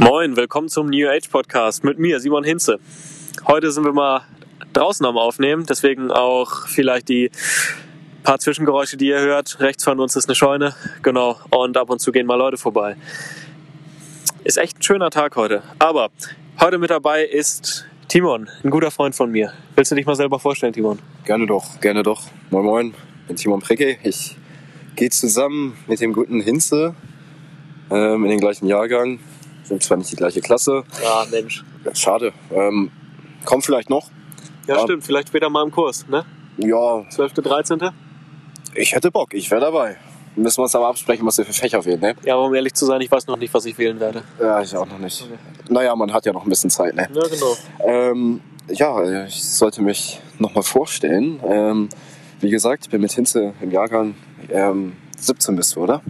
Moin, willkommen zum New Age Podcast mit mir, Simon Hinze. Heute sind wir mal draußen am Aufnehmen, deswegen auch vielleicht die paar Zwischengeräusche, die ihr hört. Rechts von uns ist eine Scheune, genau, und ab und zu gehen mal Leute vorbei. Ist echt ein schöner Tag heute. Aber heute mit dabei ist Timon, ein guter Freund von mir. Willst du dich mal selber vorstellen, Timon? Gerne doch, gerne doch. Moin Moin, ich bin Timon Precke. Ich gehe zusammen mit dem guten Hinze ähm, in den gleichen Jahrgang. Sind zwar nicht die gleiche Klasse. Ja, Mensch. Schade. Ähm, kommt vielleicht noch. Ja, Ja. stimmt, vielleicht später mal im Kurs, ne? Ja, 12., 13.? ich hätte Bock, ich wäre dabei. Müssen wir uns aber absprechen, was wir für Fächer wählen, ne? Ja, aber um ehrlich zu sein, ich weiß noch nicht, was ich wählen werde. Ja, ich auch noch nicht. Naja, man hat ja noch ein bisschen Zeit, ne? Ja, genau. Ähm, ja, ich sollte mich nochmal vorstellen. Ähm, wie gesagt, ich bin mit Hinze im Jahrgang ähm, 17 bist du, oder?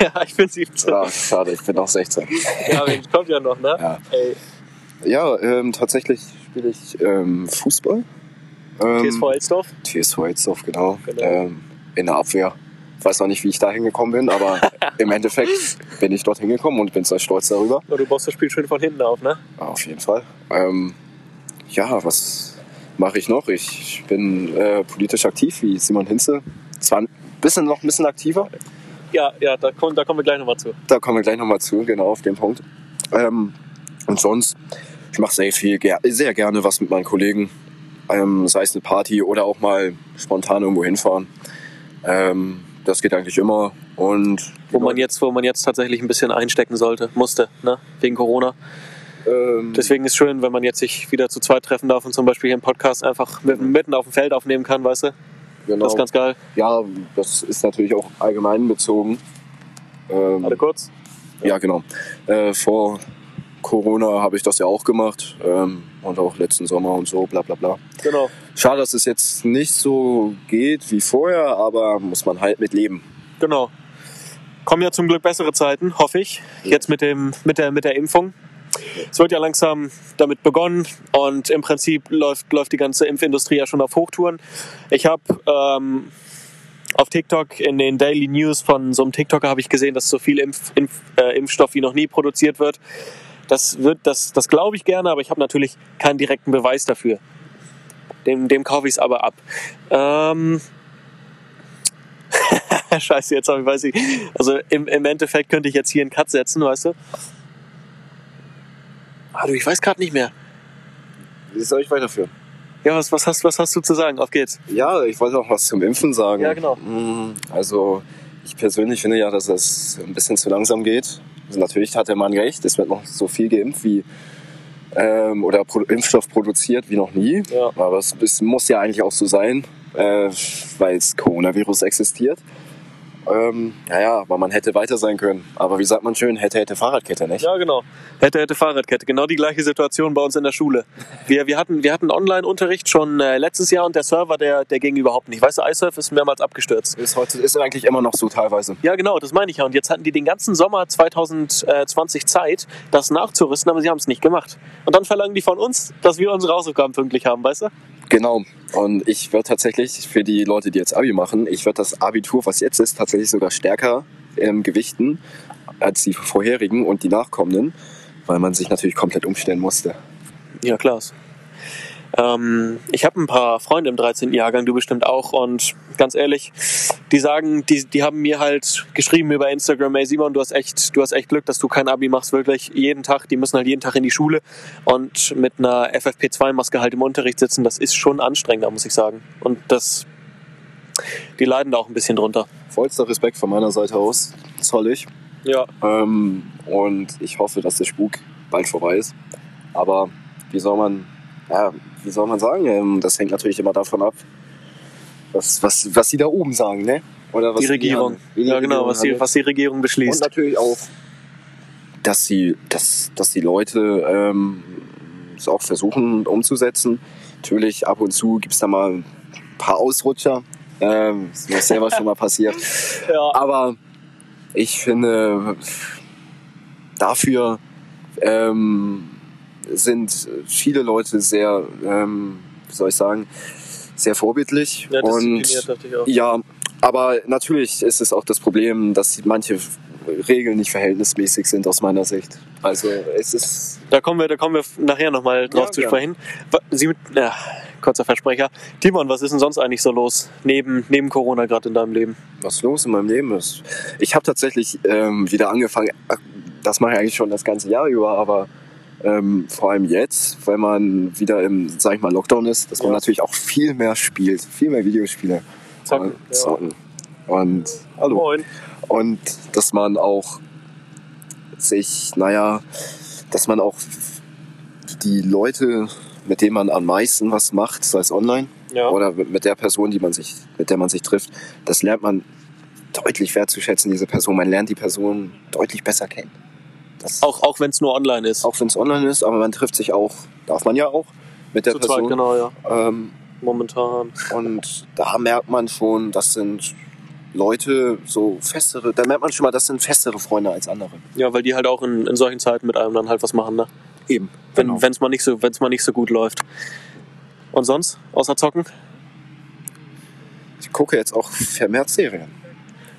ja, ich bin 17. Ja, schade, ich bin auch 16. ja, aber kommt ja noch, ne? Ja, ja ähm, tatsächlich spiele ich ähm, Fußball. Ähm, TSV Elsdorf? TSV Elsdorf, genau. genau. Ähm, in der Abwehr. Ich weiß noch nicht, wie ich da hingekommen bin, aber im Endeffekt bin ich dort hingekommen und bin sehr stolz darüber. Und du baust das Spiel schön von hinten auf, ne? Auf jeden Fall. Ähm, ja, was mache ich noch? Ich bin äh, politisch aktiv, wie Simon Hinze. 20, bist du noch ein bisschen aktiver? Ja, ja, da kommen, da kommen wir gleich nochmal zu. Da kommen wir gleich nochmal zu, genau, auf den Punkt. Ähm, und sonst, ich mache sehr viel, sehr gerne was mit meinen Kollegen. Ähm, sei es eine Party oder auch mal spontan irgendwo hinfahren. Ähm, das geht eigentlich immer. Und wo man jetzt, wo man jetzt tatsächlich ein bisschen einstecken sollte, musste, ne? wegen Corona. Ähm, Deswegen ist schön, wenn man jetzt sich wieder zu zweit treffen darf und zum Beispiel hier einen Podcast einfach mitten auf dem Feld aufnehmen kann, weißt du? Genau, Das ist ganz geil. ja, das ist natürlich auch allgemein bezogen. Ähm, Warte kurz. Ja, genau. Äh, vor Corona habe ich das ja auch gemacht. Ähm, und auch letzten Sommer und so, bla bla bla. Genau. Schade, dass es jetzt nicht so geht wie vorher, aber muss man halt mit leben. Genau. Kommen ja zum Glück bessere Zeiten, hoffe ich. Jetzt mit, dem, mit, der, mit der Impfung. Es wird ja langsam damit begonnen und im Prinzip läuft, läuft die ganze Impfindustrie ja schon auf Hochtouren. Ich habe ähm, auf TikTok in den Daily News von so einem TikToker habe ich gesehen, dass so viel Impf, Impf, äh, Impfstoff wie noch nie produziert wird. Das, wird, das, das glaube ich gerne, aber ich habe natürlich keinen direkten Beweis dafür. Dem, dem kaufe ich es aber ab. Ähm, Scheiße, jetzt hab ich, weiß ich. Also im, im Endeffekt könnte ich jetzt hier einen Cut setzen, weißt du? Ah, du, ich weiß gerade nicht mehr. Wie soll ich weiterführen? Ja, was, was, hast, was hast du zu sagen? Auf geht's. Ja, ich wollte auch was zum Impfen sagen. Ja, genau. Mm, Also, ich persönlich finde ja, dass es ein bisschen zu langsam geht. Also natürlich hat der Mann recht, es wird noch so viel geimpft wie ähm, oder Pro Impfstoff produziert wie noch nie. Ja. Aber es, es muss ja eigentlich auch so sein, äh, weil es Coronavirus existiert. Ähm, naja, aber man hätte weiter sein können. Aber wie sagt man schön, hätte, hätte Fahrradkette, nicht? Ja, genau. Hätte, hätte Fahrradkette. Genau die gleiche Situation bei uns in der Schule. Wir, wir hatten, wir hatten Online-Unterricht schon äh, letztes Jahr und der Server, der, der ging überhaupt nicht. Weißt du, iSurf ist mehrmals abgestürzt. Ist, heute, ist eigentlich immer noch so teilweise. Ja, genau, das meine ich ja. Und jetzt hatten die den ganzen Sommer 2020 Zeit, das nachzurüsten, aber sie haben es nicht gemacht. Und dann verlangen die von uns, dass wir unsere Hausaufgaben pünktlich haben, weißt du? Genau. Und ich würde tatsächlich für die Leute, die jetzt Abi machen, ich würde das Abitur, was jetzt ist, tatsächlich sogar stärker ähm, gewichten als die vorherigen und die nachkommenden, weil man sich natürlich komplett umstellen musste. Ja, klar. Ähm, ich habe ein paar Freunde im 13. Jahrgang, du bestimmt auch. Und ganz ehrlich, die sagen, die, die haben mir halt geschrieben über Instagram, ey Simon, du hast echt, du hast echt Glück, dass du kein Abi machst, wirklich jeden Tag. Die müssen halt jeden Tag in die Schule und mit einer FFP2-Maske halt im Unterricht sitzen. Das ist schon anstrengender, muss ich sagen. Und das, die leiden da auch ein bisschen drunter. Vollster Respekt von meiner Seite aus, zoll ich. Ja. Ähm, und ich hoffe, dass der Spuk bald vorbei ist. Aber wie soll man, ja, wie soll man sagen? Ähm, das hängt natürlich immer davon ab, was, was, was sie da oben sagen, ne? Oder was Die Regierung. Wie die Ja, genau, Regierung was die, was die Regierung Und beschließt. natürlich auch, dass die, dass, dass die Leute ähm, es auch versuchen umzusetzen. Natürlich ab und zu gibt es da mal ein paar Ausrutscher. Ähm, ist mir selber schon mal passiert. Ja. Aber ich finde, dafür ähm, sind viele Leute sehr, ähm, wie soll ich sagen, sehr vorbildlich. Ja, und dachte ich auch. ja, aber natürlich ist es auch das Problem, dass manche Regeln nicht verhältnismäßig sind aus meiner Sicht. Also es ist. Da kommen wir, da kommen wir nachher nochmal drauf Ja, zu sprechen. Wa- Sie mit, ja, kurzer Versprecher. Timon, was ist denn sonst eigentlich so los neben, neben Corona gerade in deinem Leben? was los in meinem Leben ist. Ich habe tatsächlich ähm, wieder angefangen, ach, das mache ich eigentlich schon das ganze Jahr über, aber ähm, vor allem jetzt, weil man wieder im, sag ich mal, Lockdown ist, dass man Ja. natürlich auch viel mehr spielt, viel mehr Videospiele. Zocken, Und, ja. zocken. Und hallo. Moin. Und dass man auch sich, naja, dass man auch die Leute, mit denen man am meisten was macht, sei es online, Ja. oder mit mit der Person, die man sich, mit der man sich trifft, das lernt man deutlich wertzuschätzen, diese Person. Man lernt die Person deutlich besser kennen. Das, Auch, auch wenn es nur online ist. auch wenn es online ist, aber man trifft sich auch, darf man ja auch, mit der Zu Person. zweit, genau, ja. ähm, Momentan. und da merkt man schon, das sind Leute, so festere, da merkt man schon mal, das sind festere Freunde als andere. Ja, weil die halt auch in, in solchen Zeiten mit einem dann halt was machen, ne? Eben. Wenn Genau. wenn's mal nicht so, wenn's mal nicht so gut läuft. Und sonst? Außer zocken? Ich gucke jetzt auch vermehrt Serien.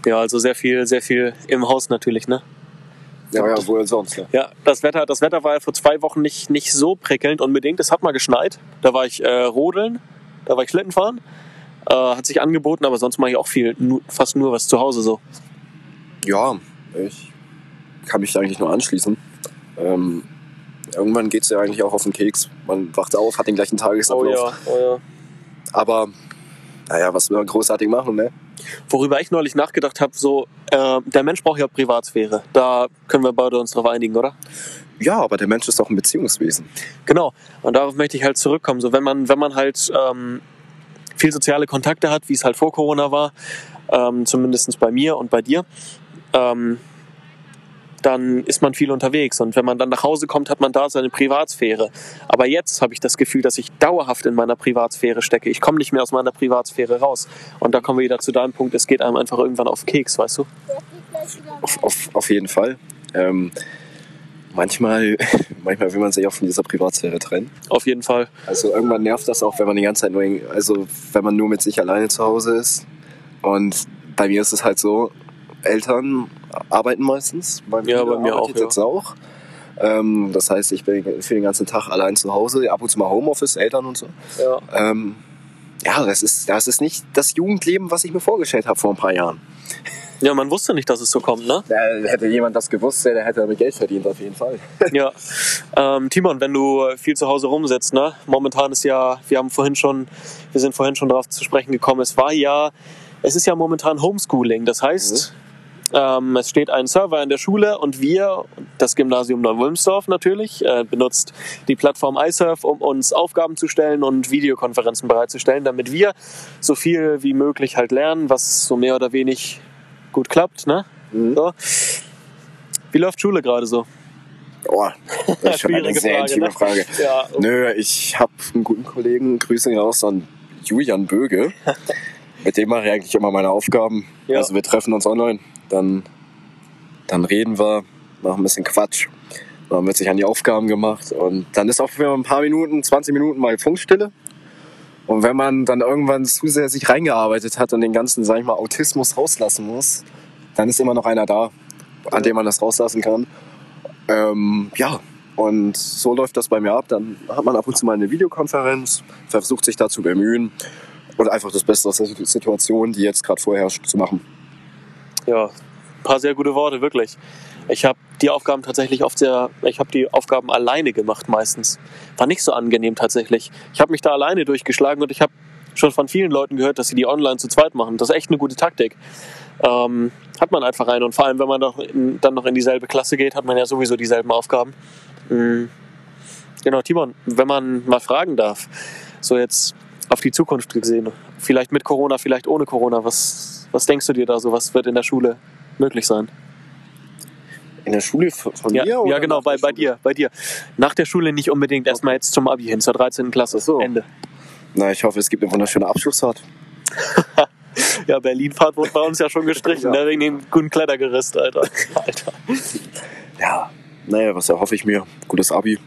Ja, also sehr viel, sehr viel im Haus natürlich, ne? Ja, ja, wohl sonst. Ja. Ja, das Wetter, das Wetter war ja vor zwei Wochen nicht, nicht so prickelnd unbedingt. Es hat mal geschneit. Da war ich äh, rodeln, da war ich Schlitten fahren. Äh, hat sich angeboten, aber sonst mache ich auch viel, nu, fast nur was zu Hause so. ja, ich kann mich da eigentlich nur anschließen. Ähm, irgendwann geht es ja eigentlich auch auf den Keks. Man wacht auf, hat den gleichen Tagesablauf. oh ja. Aber, naja, was will man großartig machen, ne? Worüber ich neulich nachgedacht habe, so, äh, der Mensch braucht ja Privatsphäre. Da können wir beide uns drauf einigen, oder? Ja, aber der Mensch ist doch ein Beziehungswesen. Genau. Und darauf möchte ich halt zurückkommen. So, wenn man, wenn man halt ähm, viel soziale Kontakte hat, wie es halt vor Corona war, ähm, zumindest bei mir und bei dir, ähm, dann ist man viel unterwegs. Und wenn man dann nach Hause kommt, hat man da seine Privatsphäre. Aber jetzt habe ich das Gefühl, dass ich dauerhaft in meiner Privatsphäre stecke. Ich komme nicht mehr aus meiner Privatsphäre raus. Und da kommen wir wieder zu deinem Punkt, es geht einem einfach irgendwann auf Keks, weißt du? Auf, auf, auf jeden Fall. Ähm, manchmal, manchmal will man sich auch von dieser Privatsphäre trennen. Auf jeden Fall. Also irgendwann nervt das auch, wenn man die ganze Zeit nur, also wenn man nur mit sich alleine zu Hause ist. Und bei mir ist es halt so, Eltern arbeiten meistens. Bei Ja, bei mir auch, ja. jetzt auch. Ähm, das heißt, ich bin für den ganzen Tag allein zu Hause, ab und zu mal Homeoffice, Eltern und so. Ja. Ähm, ja, das ist, das ist nicht das Jugendleben, was ich mir vorgestellt habe vor ein paar Jahren. ja, man wusste nicht, dass es so kommt, ne? Da hätte jemand das gewusst, der hätte damit Geld verdient, auf jeden Fall. Ja. Ähm, Timon, wenn du viel zu Hause rumsitzt, ne? Momentan ist ja, wir haben vorhin schon, wir sind vorhin schon darauf zu sprechen gekommen, es war ja, es ist ja momentan Homeschooling. Das heißt, ähm, es steht ein Server in der Schule und wir, das Gymnasium Neuwulmsdorf natürlich, äh, benutzt die Plattform iSurf, um uns Aufgaben zu stellen und Videokonferenzen bereitzustellen, damit wir so viel wie möglich halt lernen, was so mehr oder wenig gut klappt, ne? Mhm. So. Wie läuft Schule gerade so? Oh, das ist schon eine Schwierige sehr Frage, intime ne? Frage. Ja, Nö, ich habe einen guten Kollegen, Grüße ihn raus an Julian Böge. Mit dem mache ich eigentlich immer meine Aufgaben. Ja. Also wir treffen uns online, dann, dann reden wir, machen ein bisschen Quatsch. Dann wird sich an die Aufgaben gemacht und dann ist auch für ein paar Minuten, 20 Minuten mal Funkstille. Und wenn man dann irgendwann zu sehr sich reingearbeitet hat und den ganzen, sag ich mal, Autismus rauslassen muss, dann ist immer noch einer da, an dem man das rauslassen kann. Ähm, ja, und so läuft das bei mir ab. Dann hat man ab und zu mal eine Videokonferenz, versucht sich da zu bemühen und einfach das Beste aus der Situation, die jetzt gerade vorherrscht, zu machen. Ja, ein paar sehr gute Worte, wirklich. Ich habe die Aufgaben tatsächlich oft sehr, ich habe die Aufgaben alleine gemacht meistens. War nicht so angenehm tatsächlich. Ich habe mich da alleine durchgeschlagen und ich habe schon von vielen Leuten gehört, dass sie die online zu zweit machen. Das ist echt eine gute Taktik. Ähm, hat man einfach rein. Und vor allem, wenn man doch in, dann noch in dieselbe Klasse geht, hat man ja sowieso dieselben Aufgaben. Mhm. Genau, Timon, wenn man mal fragen darf, so jetzt auf die Zukunft gesehen, vielleicht mit Corona, vielleicht ohne Corona, was, was denkst du dir da so, was wird in der Schule möglich sein? In der Schule von Ja, mir? ja oder genau, nach bei, bei dir, bei dir. Nach der Schule nicht unbedingt, erstmal jetzt zum Abi hin, zur 13. Klasse. So. Ende. Na, ich hoffe, es gibt eine wunderschöne Abschlussfahrt. Ja, Berlin-Fahrt wurde bei uns ja schon gestrichen, Ja. ne, wegen dem guten Klettergerüst, Alter. Alter. Ja, naja, was erhoffe ich mir? Gutes Abi,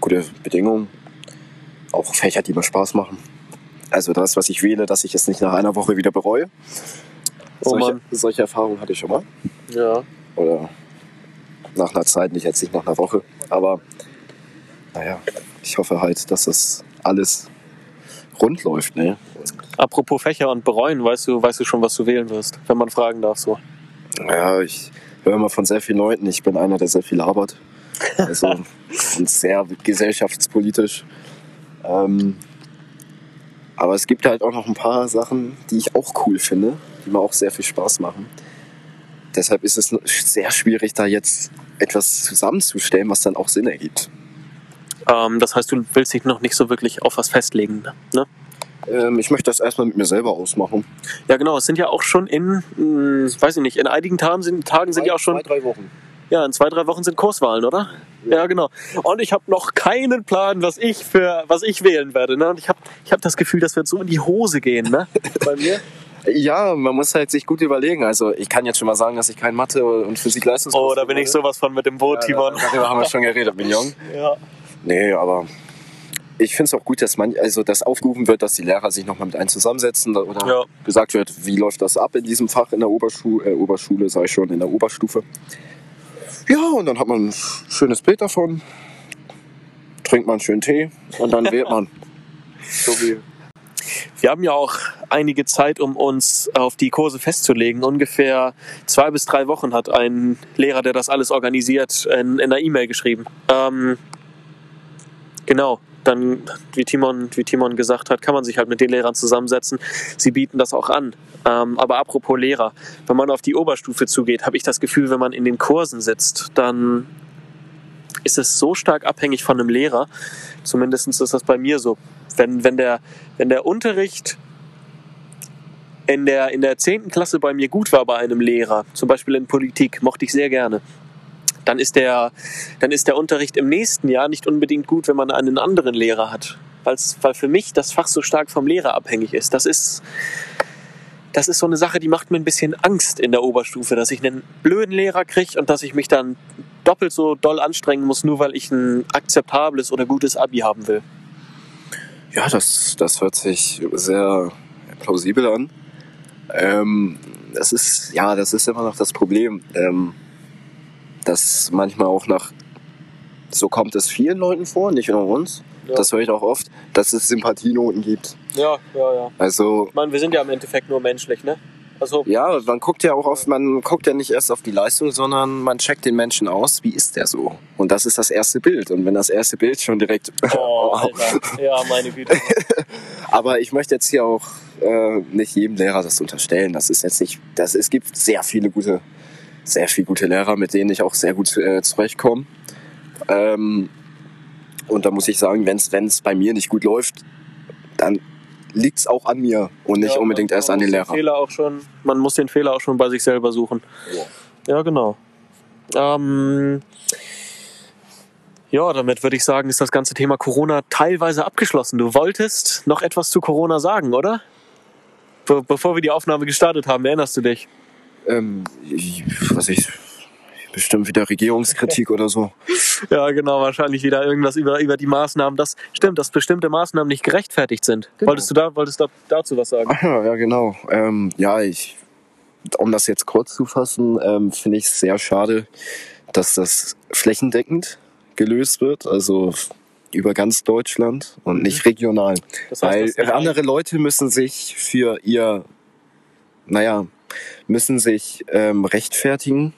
gute Bedingungen, auch Fächer, die mir Spaß machen. Also das, was ich wähle, dass ich es nicht nach einer Woche wieder bereue. Oh solche, solche Erfahrungen hatte ich schon mal. Ja. Oder nach einer Zeit, nicht jetzt nicht nach einer Woche. Aber naja, ich hoffe halt, dass das alles rund läuft. Ne? Apropos Fächer und bereuen, weißt du, weißt du schon, was du wählen wirst, wenn man fragen darf so. Ja, ich höre immer von sehr vielen Leuten, ich bin einer, der sehr viel labert. Also und sehr gesellschaftspolitisch. Ähm, aber es gibt halt auch noch ein paar Sachen, die ich auch cool finde, die mir auch sehr viel Spaß machen. Deshalb ist es sehr schwierig, da jetzt etwas zusammenzustellen, was dann auch Sinn ergibt. Ähm, das heißt, du willst dich noch nicht so wirklich auf was festlegen, ne? Ähm, ich möchte das erstmal mit mir selber ausmachen. Ja, genau. Es sind ja auch schon in, mh, weiß ich nicht, in einigen Tagen sind, Tagen sind ja auch schon. Zwei, drei Wochen. Ja, in zwei, drei Wochen sind Kurswahlen, oder? Ja, genau. Und ich habe noch keinen Plan, was ich für, was ich wählen werde. Ne? Und ich habe, ich hab das Gefühl, das wird so in die Hose gehen, ne? Bei mir. Ja, man muss halt sich gut überlegen. Also ich kann jetzt schon mal sagen, dass ich kein Mathe und Physik Leistungskurs Oh, da bin ich sowas von mit dem Boot, Timon. Darüber haben wir schon geredet, Mignon. Ja. Nee, aber ich finde es auch gut, dass man, also dass aufgerufen wird, dass die Lehrer sich nochmal mit einem zusammensetzen oder Ja. gesagt wird, wie läuft das ab in diesem Fach in der Oberschule, äh, Oberschule, sag ich schon, in der Oberstufe. Ja, und dann hat man ein schönes Bild davon, trinkt man schön Tee und dann wählt man. So wie Wir haben ja auch einige Zeit, um uns auf die Kurse festzulegen. Ungefähr zwei bis drei Wochen hat ein Lehrer, der das alles organisiert, in, in einer E-Mail geschrieben. Ähm, genau. Dann, wie Timon, wie Timon gesagt hat, kann man sich halt mit den Lehrern zusammensetzen. Sie bieten das auch an. Ähm, aber apropos Lehrer, wenn man auf die Oberstufe zugeht, habe ich das Gefühl, wenn man in den Kursen sitzt, dann ist es so stark abhängig von einem Lehrer. Zumindest ist das bei mir so. Wenn, wenn, der, wenn der Unterricht in der, in der 10. Klasse bei mir gut war bei einem Lehrer, zum Beispiel in Politik, mochte ich sehr gerne, dann ist der, dann ist der Unterricht im nächsten Jahr nicht unbedingt gut, wenn man einen anderen Lehrer hat. Weil's, weil für mich das Fach so stark vom Lehrer abhängig ist. Das ist, das ist so eine Sache, die macht mir ein bisschen Angst in der Oberstufe, dass ich einen blöden Lehrer kriege und dass ich mich dann doppelt so doll anstrengen muss, nur weil ich ein akzeptables oder gutes Abi haben will. Ja, das, das hört sich sehr plausibel an. Ähm, das ist, ja, das ist immer noch das Problem, ähm, dass manchmal auch nach, so kommt es vielen Leuten vor, nicht nur uns, Ja. das höre ich auch oft, dass es Sympathienoten gibt. Ja, ja, ja. Also, Ich meine, wir sind ja im Endeffekt nur menschlich, ne? Also, ja, man guckt ja auch oft, man guckt ja nicht erst auf die Leistung, sondern man checkt den Menschen aus, wie ist der so? Und das ist das erste Bild. Und wenn das erste Bild schon direkt, oh, Alter. Ja, meine Güte. Aber ich möchte jetzt hier auch äh, nicht jedem Lehrer das unterstellen. Das ist jetzt nicht, das, es gibt sehr viele gute, sehr viele gute Lehrer, mit denen ich auch sehr gut äh, zurechtkomme. Ähm, und da muss ich sagen, wenn es bei mir nicht gut läuft, dann liegt es auch an mir und nicht Ja, unbedingt erst an den Lehrer. Fehler auch schon, man muss den Fehler auch schon bei sich selber suchen. Ja, genau. Ähm, ja, damit würde ich sagen, ist das ganze Thema Corona teilweise abgeschlossen. Du wolltest noch etwas zu Corona sagen, oder? Be bevor wir die Aufnahme gestartet haben, erinnerst du dich? Ähm, ich, was ich, bestimmt wieder Regierungskritik oder so. Ja, genau, wahrscheinlich wieder irgendwas über, über die Maßnahmen. Das stimmt, dass bestimmte Maßnahmen nicht gerechtfertigt sind. Genau. Wolltest du da, wolltest du dazu was sagen? Ja, ja, genau. Ähm, ja, ich, um das jetzt kurz zu fassen, ähm, finde ich es sehr schade, dass das flächendeckend gelöst wird, also über ganz Deutschland und nicht regional. Das heißt, Weil andere Leute müssen sich für ihr, naja, müssen sich ähm, rechtfertigen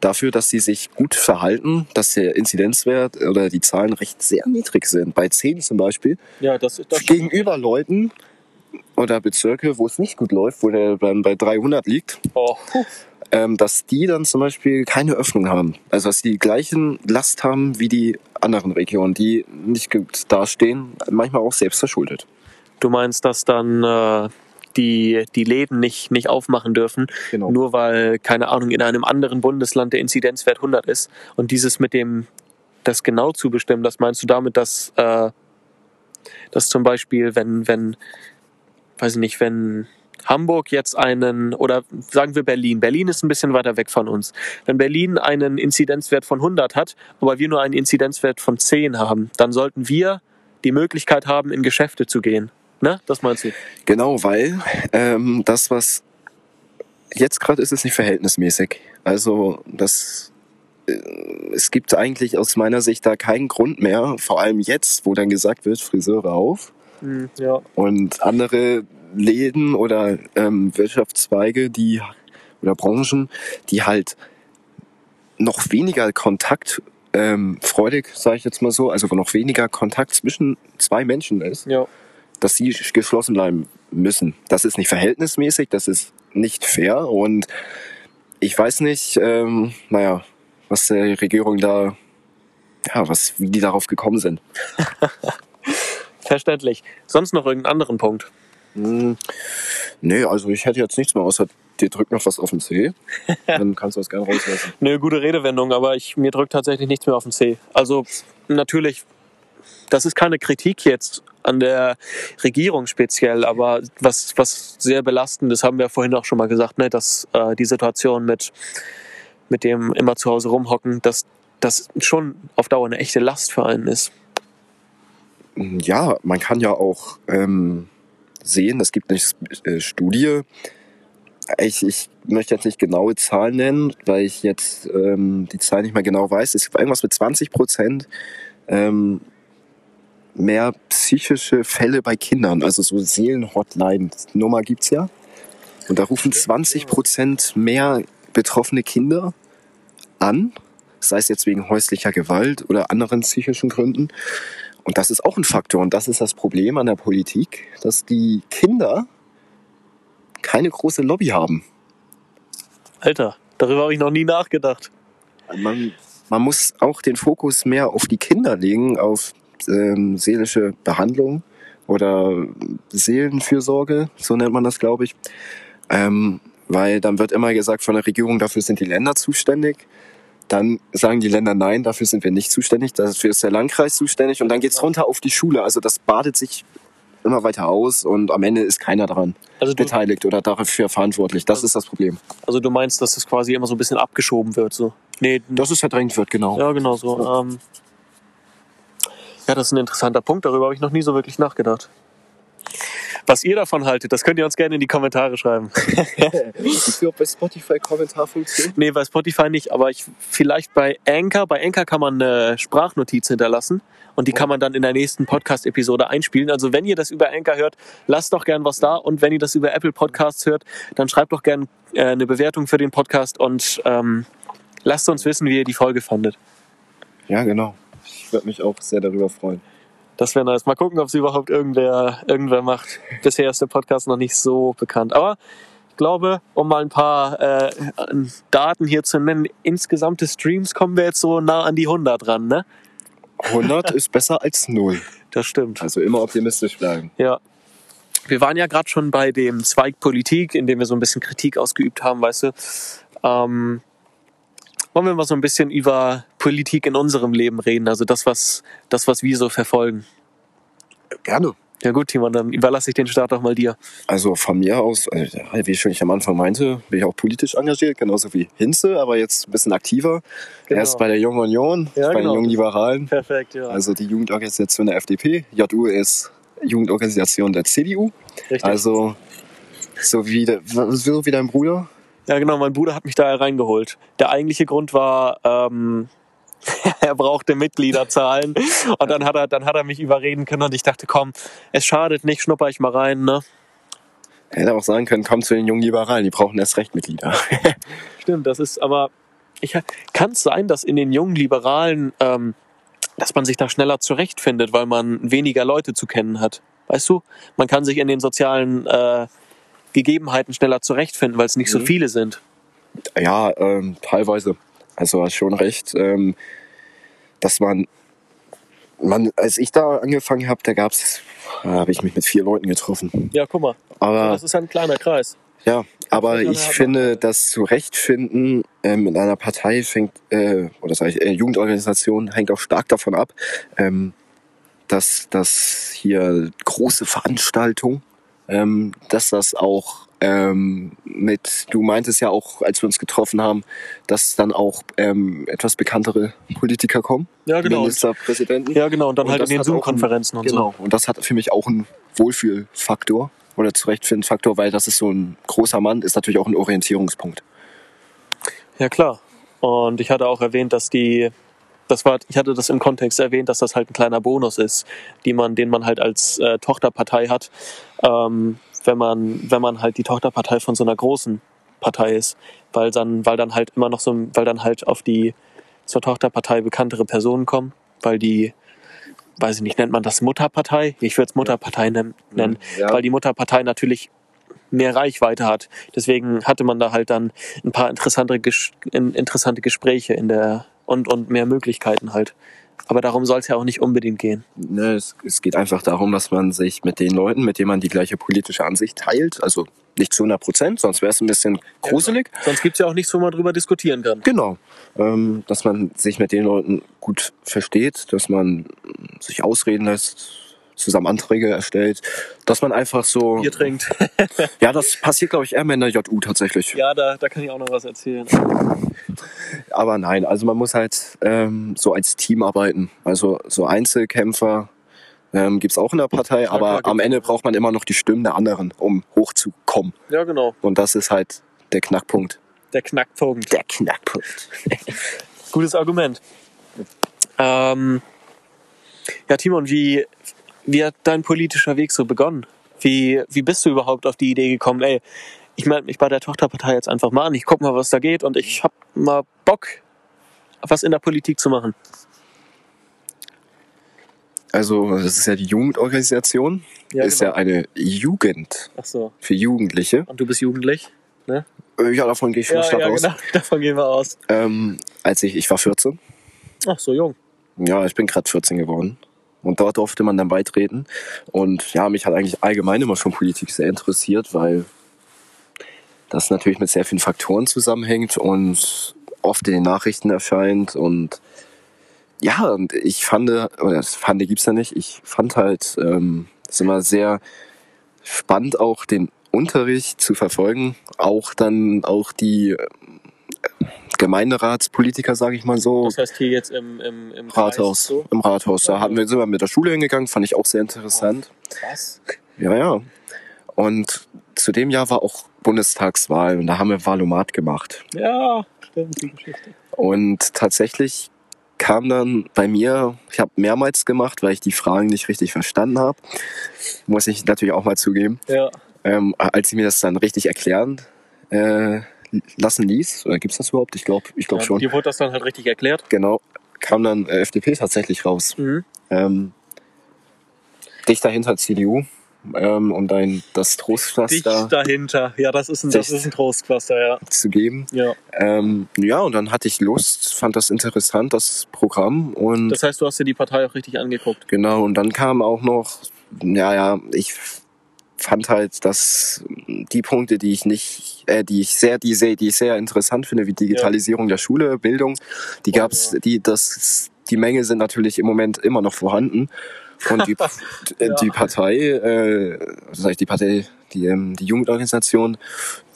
dafür, dass sie sich gut verhalten, dass der Inzidenzwert oder die Zahlen recht sehr niedrig sind. Bei 10 zum Beispiel Ja, das, das gegenüber Leuten oder Bezirke, wo es nicht gut läuft, wo der dann bei 300 liegt, Oh, ähm, dass die dann zum Beispiel keine Öffnung haben. Also dass die die gleichen Last haben wie die anderen Regionen, die nicht gut dastehen, manchmal auch selbst verschuldet. Du meinst, dass dann äh, die, die Läden nicht, nicht aufmachen dürfen, Genau. nur weil, keine Ahnung, in einem anderen Bundesland der Inzidenzwert 100 ist. Und dieses mit dem, das genau zu bestimmen, das meinst du damit, dass, äh, dass zum Beispiel, wenn, wenn, weiß ich nicht, wenn Hamburg jetzt einen, oder sagen wir Berlin, Berlin ist ein bisschen weiter weg von uns. Wenn Berlin einen Inzidenzwert von 100 hat, aber wir nur einen Inzidenzwert von 10 haben, dann sollten wir die Möglichkeit haben, in Geschäfte zu gehen. Ne? Das meinst du? Genau, weil ähm, das, was jetzt gerade ist es nicht verhältnismäßig. Also das äh, es gibt eigentlich aus meiner Sicht da keinen Grund mehr, vor allem jetzt, wo dann gesagt wird, Friseure auf. Hm, ja. Und andere Läden oder ähm, Wirtschaftszweige, die oder Branchen, die halt noch weniger Kontakt ähm, freudig, sage ich jetzt mal so, also wo noch weniger Kontakt zwischen zwei Menschen ist, Ja. Dass sie geschlossen bleiben müssen. Das ist nicht verhältnismäßig, das ist nicht fair und ich weiß nicht, ähm, naja, was der Regierung da, ja, was, wie die darauf gekommen sind. Verständlich. Sonst noch irgendeinen anderen Punkt? Hm, nee, also ich hätte jetzt nichts mehr außer dir drückt noch was auf den C. Dann kannst du das gerne rauslassen. Eine gute Redewendung, aber ich, mir drückt tatsächlich nichts mehr auf den C. Also natürlich, das ist keine Kritik jetzt an der Regierung speziell, aber was, was sehr belastend ist, haben wir vorhin auch schon mal gesagt, ne, dass äh, die Situation mit, mit dem immer zu Hause rumhocken, dass das schon auf Dauer eine echte Last für einen ist. Ja, man kann ja auch ähm, sehen, es gibt eine äh, Studie, ich, ich möchte jetzt nicht genaue Zahlen nennen, weil ich jetzt ähm, die Zahl nicht mehr genau weiß. Es gibt irgendwas mit 20 Prozent ähm, mehr psychische Fälle bei Kindern, also so Seelenhotline-Nummer gibt's ja. Und da rufen 20 Prozent mehr betroffene Kinder an, sei es jetzt wegen häuslicher Gewalt oder anderen psychischen Gründen. Und das ist auch ein Faktor. Und das ist das Problem an der Politik, dass die Kinder keine große Lobby haben. Alter, darüber habe ich noch nie nachgedacht. Man, man muss auch den Fokus mehr auf die Kinder legen, auf ähm, seelische Behandlung oder Seelenfürsorge, so nennt man das, glaube ich. Ähm, weil dann wird immer gesagt von der Regierung, dafür sind die Länder zuständig. Dann sagen die Länder, nein, dafür sind wir nicht zuständig, dafür ist der Landkreis zuständig. Und dann geht's runter auf die Schule. Also das badet sich immer weiter aus und am Ende ist keiner daran Also du, beteiligt oder dafür verantwortlich. Das ist das Problem. also du meinst, dass das quasi immer so ein bisschen abgeschoben wird, so? Nee, Dass es verdrängt wird, genau. Ja, genau so. Ähm, ja, das ist ein interessanter Punkt. Darüber habe ich noch nie so wirklich nachgedacht. Was ihr davon haltet, das könnt ihr uns gerne in die Kommentare schreiben. Ist ob bei Spotify Kommentarfunktion? nee, bei Spotify nicht, aber ich, vielleicht bei Anchor. Bei Anchor kann man eine Sprachnotiz hinterlassen und die kann man dann in der nächsten Podcast-Episode einspielen. Also wenn ihr das über Anchor hört, lasst doch gern was da. Und wenn ihr das über Apple Podcasts hört, dann schreibt doch gern äh, eine Bewertung für den Podcast und ähm, lasst uns wissen, wie ihr die Folge fandet. Ja, genau. Ich würde mich auch sehr darüber freuen. Das wäre nice. Mal gucken, ob es überhaupt irgendwer, irgendwer macht. Bisher ist der Podcast noch nicht so bekannt. Aber ich glaube, um mal ein paar äh, Daten hier zu nennen, insgesamte Streams kommen wir jetzt so nah an die 100 ran, ne? 100 ist besser als 0. Das stimmt. Also immer optimistisch bleiben. Ja. Wir waren ja gerade schon bei dem Zweig Politik, in dem wir so ein bisschen Kritik ausgeübt haben, weißt du. Ähm, wollen wir mal so ein bisschen über Politik in unserem Leben reden, also das, was, das, was wir so verfolgen. Gerne. Ja gut, Timon, dann überlasse ich den Start doch mal dir. Also von mir aus, äh, wie ich schon am Anfang meinte, bin ich auch politisch engagiert, genauso wie Hinze, aber jetzt ein bisschen aktiver. Genau. Erst bei der Jungen Union, Ja, bei genau. den Jungen Liberalen, Perfekt, ja. also die Jugendorganisation der FDP. JU ist Jugendorganisation der CDU. Richtig. Also so wie, der, so wie dein Bruder. Ja, genau, mein Bruder hat mich da reingeholt. Der eigentliche Grund war, ähm, er brauchte Mitgliederzahlen. Und dann hat er, dann hat er mich überreden können und ich dachte, komm, es schadet nicht, schnupper ich mal rein, ne? Hätte auch sagen können, komm zu den Jungen Liberalen, die brauchen erst recht Mitglieder. Stimmt, das ist aber. Ich, kann es sein, dass in den jungen Liberalen, ähm, dass man sich da schneller zurechtfindet, weil man weniger Leute zu kennen hat? Weißt du? Man kann sich in den sozialen äh, Gegebenheiten schneller zurechtfinden, weil es nicht so Mhm. viele sind. Ja, ähm, teilweise. Also hast schon recht, ähm, dass man, man, als ich da angefangen habe, da gab's, da habe ich mich mit vier Leuten getroffen. Ja, guck mal. Aber Das ist ein kleiner Kreis. ja, aber ich finde, das Zurechtfinden ähm, in einer Partei fängt, äh, oder sag ich, äh, Jugendorganisation hängt auch stark davon ab, ähm, dass dass hier große Veranstaltungen, ähm, dass das auch ähm, mit, du meintest ja auch, als wir uns getroffen haben, dass dann auch ähm, etwas bekanntere Politiker kommen, Ja, genau. Ministerpräsidenten. ja, genau. Und dann Und halt in den Zoom-Konferenzen und Genau. Und das hat für mich auch einen Wohlfühlfaktor, oder Zurechtfinden-Faktor, weil das ist so ein großer Mann, ist natürlich auch ein Orientierungspunkt. Ja, klar. Und ich hatte auch erwähnt, dass die, das war, ich hatte das im Kontext erwähnt, dass das halt ein kleiner Bonus ist, die man, den man halt als äh, Tochterpartei hat, ähm, wenn man, wenn man halt die Tochterpartei von so einer großen Partei ist, weil dann, weil dann halt immer noch so, weil dann halt auf die zur Tochterpartei bekanntere Personen kommen, weil die, weiß ich nicht, nennt man das Mutterpartei? Ich würde es Mutterpartei nennen, nennen Ja. weil die Mutterpartei natürlich mehr Reichweite hat. Deswegen hatte man da halt dann ein paar interessante, interessante Gespräche in der und, und mehr Möglichkeiten halt. Aber darum soll es ja auch nicht unbedingt gehen. Ne, es, es geht einfach darum, dass man sich mit den Leuten, mit denen man die gleiche politische Ansicht teilt, also nicht zu 100 Prozent, sonst wäre es ein bisschen gruselig. Sonst gibt's ja auch nichts, wo man drüber diskutieren kann. Genau. Ähm, dass man sich mit den Leuten gut versteht, dass man sich ausreden lässt, zusammen Anträge erstellt, dass man einfach so. Bier trinkt. Ja, das passiert, glaube ich, eher mehr in der JU tatsächlich. ja, da, da kann ich auch noch was erzählen. Aber nein, also man muss halt ähm, so als Team arbeiten. Also so Einzelkämpfer ähm, gibt es auch in der Partei, klar, aber gibt's am Ende braucht man immer noch die Stimmen der anderen, um hochzukommen. Ja, genau. Und das ist halt der Knackpunkt. Der Knackpunkt. Der Knackpunkt. Gutes Argument. Ähm, ja, Timon, wie, wie hat dein politischer Weg so begonnen? Wie, wie bist du überhaupt auf die Idee gekommen, ey, ich melde mich bei der Tochterpartei jetzt einfach mal an, ich guck mal, was da geht und ich hab mal Bock, was in der Politik zu machen. Also das ist ja die Jugendorganisation. Ja, ist genau. ja eine Jugend Ach so. für Jugendliche. Und du bist jugendlich? Ne? Äh, Ja, davon gehe ich schon Ja, stark ja, aus. genau. Davon gehen wir aus. Ähm, als ich, ich war 14. Ach, so jung. Ja, ich bin gerade 14 geworden. Und dort durfte man dann beitreten. Und ja, mich hat eigentlich allgemein immer schon Politik sehr interessiert, weil das natürlich mit sehr vielen Faktoren zusammenhängt und oft in den Nachrichten erscheint. Und ja, und ich fand, oder das fand gibt's ja nicht, ich fand halt ähm, es immer sehr spannend, auch den Unterricht zu verfolgen. Auch dann auch die Gemeinderatspolitiker, sage ich mal so. Das heißt hier jetzt im, im, im Rathaus. So? Im Rathaus. Da hatten wir, sind wir mit der Schule hingegangen, fand ich auch sehr interessant. Krass. Ja, ja. Und zu dem Jahr war auch Bundestagswahl und da haben wir Valomat gemacht. Ja, stimmt, die Geschichte. Und tatsächlich kam dann bei mir, ich habe mehrmals gemacht, weil ich die Fragen nicht richtig verstanden habe. Muss ich natürlich auch mal zugeben. Ja. Ähm, als sie mir das dann richtig erklären äh, lassen ließ, oder gibt's das überhaupt? Ich glaube ich glaub ja, schon. Dir wurde das dann halt richtig erklärt. Genau, kam dann äh, FDP tatsächlich raus. Mhm. ähm, dicht dahinter CDU ähm, um dein das Trostpflaster dahinter. Ja, das ist ein, das ist ein Trostpflaster, ja. zu geben. ja. Ähm, ja, und dann hatte ich Lust, fand das interessant, das Programm und Das heißt, du hast dir die Partei auch richtig angeguckt. genau, und dann kam auch noch, ja, ja, ich fand halt, dass die Punkte, die ich nicht, äh, die ich sehr, die sehr, die ich sehr interessant finde, wie Digitalisierung der Schule, Bildung, die gab's, ja. die, das, die Menge sind natürlich im Moment immer noch vorhanden. Und die, Ja. die Partei, äh, sag ich, die Partei, die, ähm, die Jugendorganisation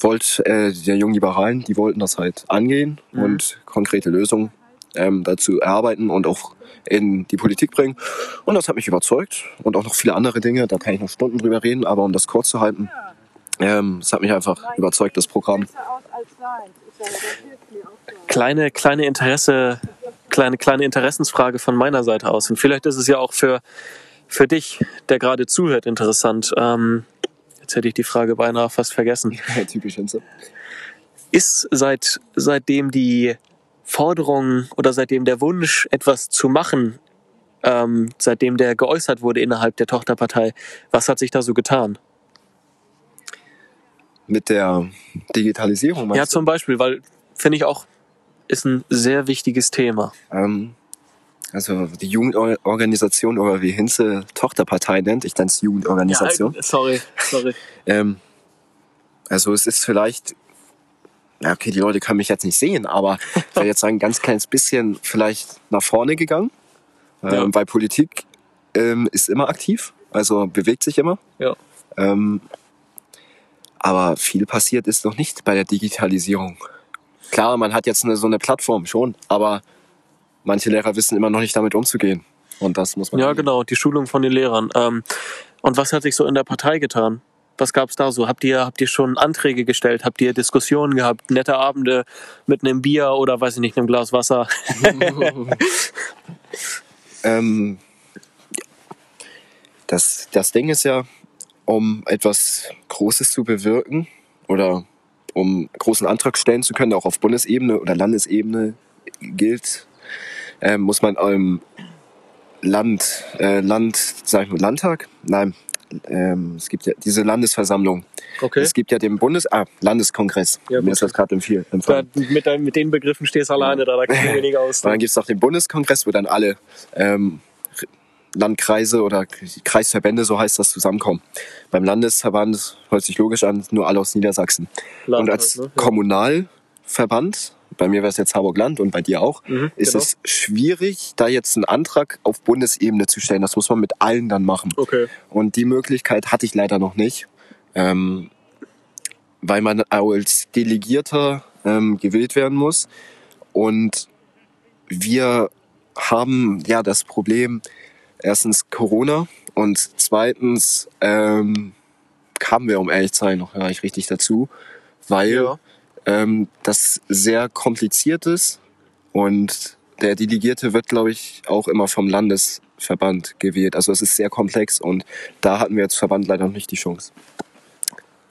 wollte, äh, der jungen Liberalen, die wollten das halt angehen Mhm. und konkrete Lösungen ähm, dazu erarbeiten und auch in die Politik bringen. Und das hat mich überzeugt und auch noch viele andere Dinge, da kann ich noch Stunden drüber reden, aber um das kurz zu halten, ähm, es hat mich einfach überzeugt, das Programm. Kleine, kleine Interesse, kleine, kleine Interessensfrage von meiner Seite aus. Und vielleicht ist es ja auch für, für dich, der gerade zuhört, interessant. Ähm, jetzt hätte ich die Frage beinahe fast vergessen. Typisch Hinze. Ist seit, seitdem die Forderung oder seitdem der Wunsch, etwas zu machen, ähm, seitdem der geäußert wurde innerhalb der Tochterpartei, was hat sich da so getan? Mit der Digitalisierung Ja, zum Beispiel, weil finde ich auch, ist ein sehr wichtiges Thema. Ähm, also die Jugendorganisation oder wie Hinze Tochterpartei nennt, ich nenne es Jugendorganisation. Ja, sorry, sorry. Ähm, also es ist vielleicht, ja okay, die Leute können mich jetzt nicht sehen, aber ich würde jetzt sagen, ein ganz kleines bisschen vielleicht nach vorne gegangen, ähm, Ja. weil Politik ähm, ist immer aktiv, also bewegt sich immer. Ja. Ähm, aber viel passiert ist noch nicht bei der Digitalisierung. Klar, man hat jetzt eine, so eine Plattform schon, aber manche Lehrer wissen immer noch nicht damit umzugehen. Und das muss man. Ja, genau, die Schulung von den Lehrern. Ähm, und was hat sich so in der Partei getan? Was gab's da so? Habt ihr, habt ihr schon Anträge gestellt? Habt ihr Diskussionen gehabt? Nette Abende mit einem Bier oder weiß ich nicht, einem Glas Wasser? Ähm, das, das Ding ist ja, um etwas Großes zu bewirken oder um großen Antrag stellen zu können, auch auf Bundesebene oder Landesebene gilt, äh, muss man im Land, äh, Land, sag ich mal, Landtag? Nein, ähm, es gibt ja diese Landesversammlung. Okay. Es gibt ja den Bundes, ah, Landeskongress. Ja, Mir ist das gerade empfiehlt. Da, mit, mit den Begriffen stehst du alleine da, da kann ich wenig aus. Dann gibt es noch den Bundeskongress, wo dann alle ähm, Landkreise oder Kreisverbände, so heißt das, zusammenkommen. Beim Landesverband hört sich logisch an, nur alle aus Niedersachsen. Land und als ne? Kommunalverband, bei mir wäre es jetzt Harburg-Land und bei dir auch, Mhm, ist genau. es schwierig, da jetzt einen Antrag auf Bundesebene zu stellen. Das muss man mit allen dann machen. Okay. Und die Möglichkeit hatte ich leider noch nicht, ähm, weil man als Delegierter ähm, gewählt werden muss. Und wir haben ja das Problem, erstens Corona und zweitens ähm, kamen wir, um ehrlich zu sein, noch gar nicht richtig dazu, weil Ja. Ähm, das sehr kompliziert ist und der Delegierte wird, glaube ich, auch immer vom Landesverband gewählt. Also es ist sehr komplex und da hatten wir als Verband leider noch nicht die Chance.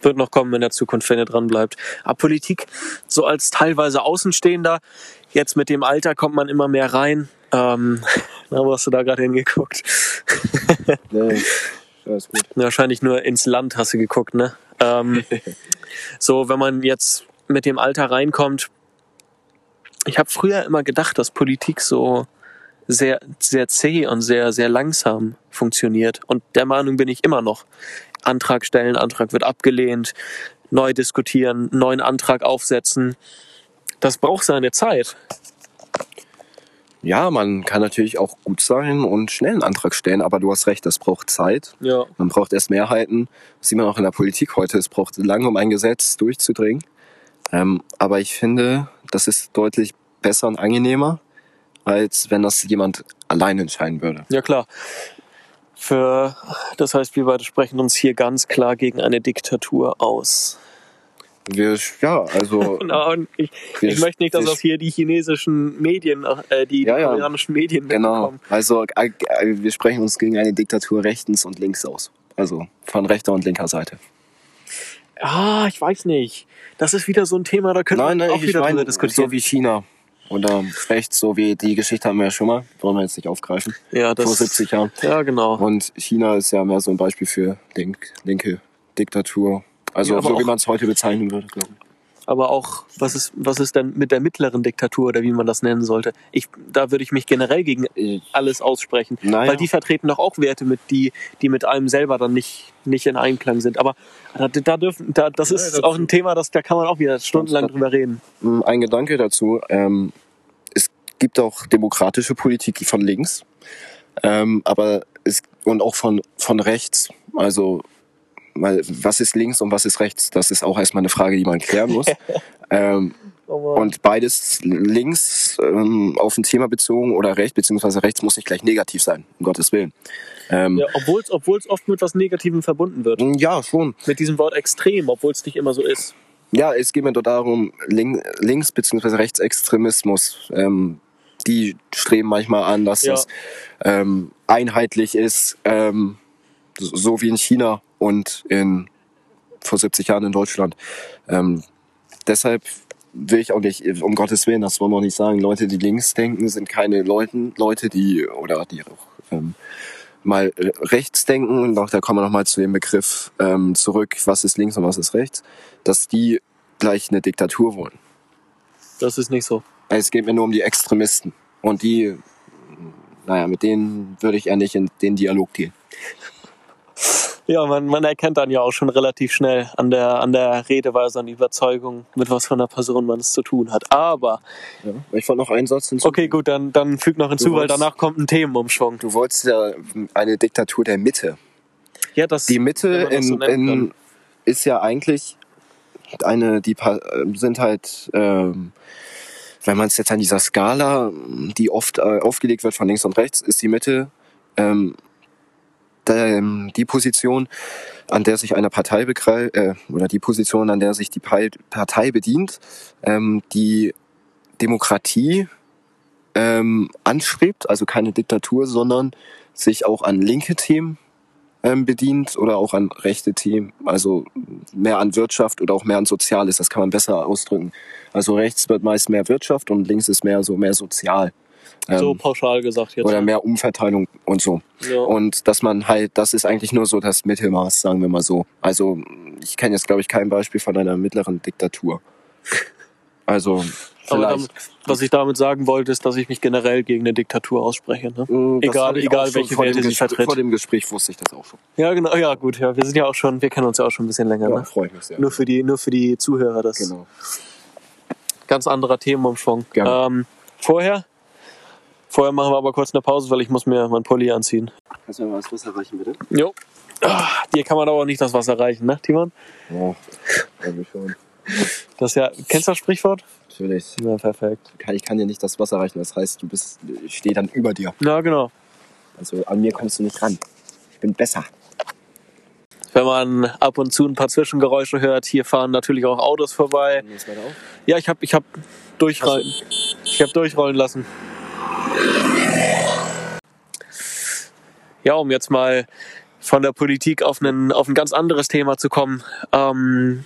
Wird noch kommen in der Zukunft, wenn ihr dran bleibt. Aber Politik, so als teilweise Außenstehender, jetzt mit dem Alter kommt man immer mehr rein. Ähm, na, wo hast du da gerade hingeguckt? Nee, alles gut. Wahrscheinlich nur ins Land hast du geguckt, ne? Ähm, so, wenn man jetzt mit dem Alter reinkommt, ich habe früher immer gedacht, dass Politik so sehr, sehr zäh und sehr, sehr langsam funktioniert. Und der Meinung bin ich immer noch. Antrag stellen, Antrag wird abgelehnt, neu diskutieren, neuen Antrag aufsetzen. Das braucht seine Zeit. Ja, man kann natürlich auch gut sein und schnell einen Antrag stellen, aber du hast recht, das braucht Zeit. Ja. Man braucht erst Mehrheiten. Das sieht man auch in der Politik heute. Es braucht lange, um ein Gesetz durchzudringen. Ähm, aber ich finde, das ist deutlich besser und angenehmer, als wenn das jemand allein entscheiden würde. Ja klar. Für, das heißt, wir beide sprechen uns hier ganz klar gegen eine Diktatur aus. Wir, ja, also Genau, ich, Wir- ich möchte nicht, dass das hier die chinesischen Medien, äh, die, Ja, koreanischen Medien genau. mitbekommen. Also äh, äh, wir sprechen uns gegen eine Diktatur rechtens und links aus. Also von rechter und linker Seite. Ah, ich weiß nicht. Das ist wieder so ein Thema, da können Nein, wir nein, auch ich wieder drüber meine diskutieren. so wie China. Oder rechts, so wie die Geschichte haben wir ja schon mal, wollen wir jetzt nicht aufgreifen, ja, das, vor 70 Jahren. Ja, genau. Und China ist ja mehr so ein Beispiel für link, linke Diktatur. Also Ja, so wie man es heute bezeichnen würde, glaube ich. Aber auch, was ist, was ist denn mit der mittleren Diktatur oder wie man das nennen sollte? Ich, da würde ich mich generell gegen alles aussprechen. Naja. Weil die vertreten doch auch Werte, mit die, die mit einem selber dann nicht, nicht in Einklang sind. Aber da, da dürfen, da, das ist dazu- auch ein Thema, das, da kann man auch wieder stundenlang drüber reden. Mm, Ein Gedanke dazu. Ähm, es gibt auch demokratische Politik von links, ähm, aber es, und auch von, von rechts. Also, weil, was ist links und was ist rechts? Das ist auch erstmal eine Frage, die man klären muss. ähm, und beides links ähm, auf ein Thema bezogen oder rechts, beziehungsweise rechts muss nicht gleich negativ sein, um Gottes Willen. Ähm, Ja, obwohl es oft mit was Negativem verbunden wird. ja, schon. Mit diesem Wort extrem, obwohl es nicht immer so ist. Ja, es geht mir nur darum, Link, Links- bzw. Rechtsextremismus, ähm, die streben manchmal an, dass Ja. es ähm, einheitlich ist, ähm, so wie in China und in, vor 70 Jahren in Deutschland. Ähm, deshalb will ich auch nicht, um Gottes Willen, das wollen wir auch nicht sagen, Leute, die links denken, sind keine Leuten, Leute, die, oder die auch ähm, mal äh, rechts denken, und auch da kommen wir nochmal zu dem Begriff ähm, zurück, was ist links und was ist rechts, dass die gleich eine Diktatur wollen. Das ist nicht so. Es geht mir nur um die Extremisten. Und die, naja, mit denen würde ich eher nicht in den Dialog gehen. Ja, man, man erkennt dann ja auch schon relativ schnell an der, an der Redeweise, an der Überzeugung, mit was für einer Person man es zu tun hat. Aber, Ja. Ich wollte noch einen Satz hinzu. okay, gut, dann, dann füg noch hinzu, Du weil wolltest- danach kommt ein Themenumschwung. Du wolltest ja eine Diktatur der Mitte. Ja, das, Die Mitte das in, so in, ist ja eigentlich eine, die sind halt, ähm, wenn man es jetzt an dieser Skala, die oft äh, aufgelegt wird von links und rechts, ist die Mitte ähm, die Position, an der sich eine Partei äh, oder die Position, an der sich die Partei bedient, ähm, die Demokratie ähm, anstrebt, also keine Diktatur, sondern sich auch an linke Themen ähm, bedient oder auch an rechte Themen, also mehr an Wirtschaft oder auch mehr an Soziales, das kann man besser ausdrücken. Also rechts wird meist mehr Wirtschaft und links ist mehr so mehr sozial. Ähm, so pauschal gesagt jetzt. oder mehr Umverteilung und so. Ja. Und dass man halt, das ist eigentlich nur so das Mittelmaß, sagen wir mal so. Also ich kenne jetzt, glaube ich, kein Beispiel von einer mittleren Diktatur. Also damit, was ich damit sagen wollte, ist, dass ich mich generell gegen eine Diktatur ausspreche. Ne? Das egal- egal, welche Werte sie vertritt. Vor dem Gespräch wusste ich das auch schon. Ja, genau. Ja, gut. Ja, wir sind ja auch schon, wir kennen uns ja auch schon ein bisschen länger. Ja, Ne? freue ich mich sehr. Nur für die, nur für die Zuhörer. Das Genau. ganz anderer Themenumschwung. Ähm, vorher, vorher machen wir aber kurz eine Pause, weil ich muss mir mein Pulli anziehen. Kannst du mir mal das Wasser reichen, bitte? Jo. Ah, dir kann man aber auch nicht das Wasser reichen, ne, Timon? Ja, irgendwie schon. Das ist ja, kennst du das Sprichwort? Natürlich. Ja, perfekt. Ich kann dir nicht das Wasser reichen, das heißt, du bist, ich stehe dann über dir. Ja, genau. Also an mir kommst du nicht ran. Ich bin besser. Wenn man ab und zu ein paar Zwischengeräusche hört, hier fahren natürlich auch Autos vorbei. Geht's weiter auf? Ja, ich habe ich hab durchrollen, ich hab durchrollen lassen. Ja, um jetzt mal von der Politik auf, einen, auf ein ganz anderes Thema zu kommen. Ähm,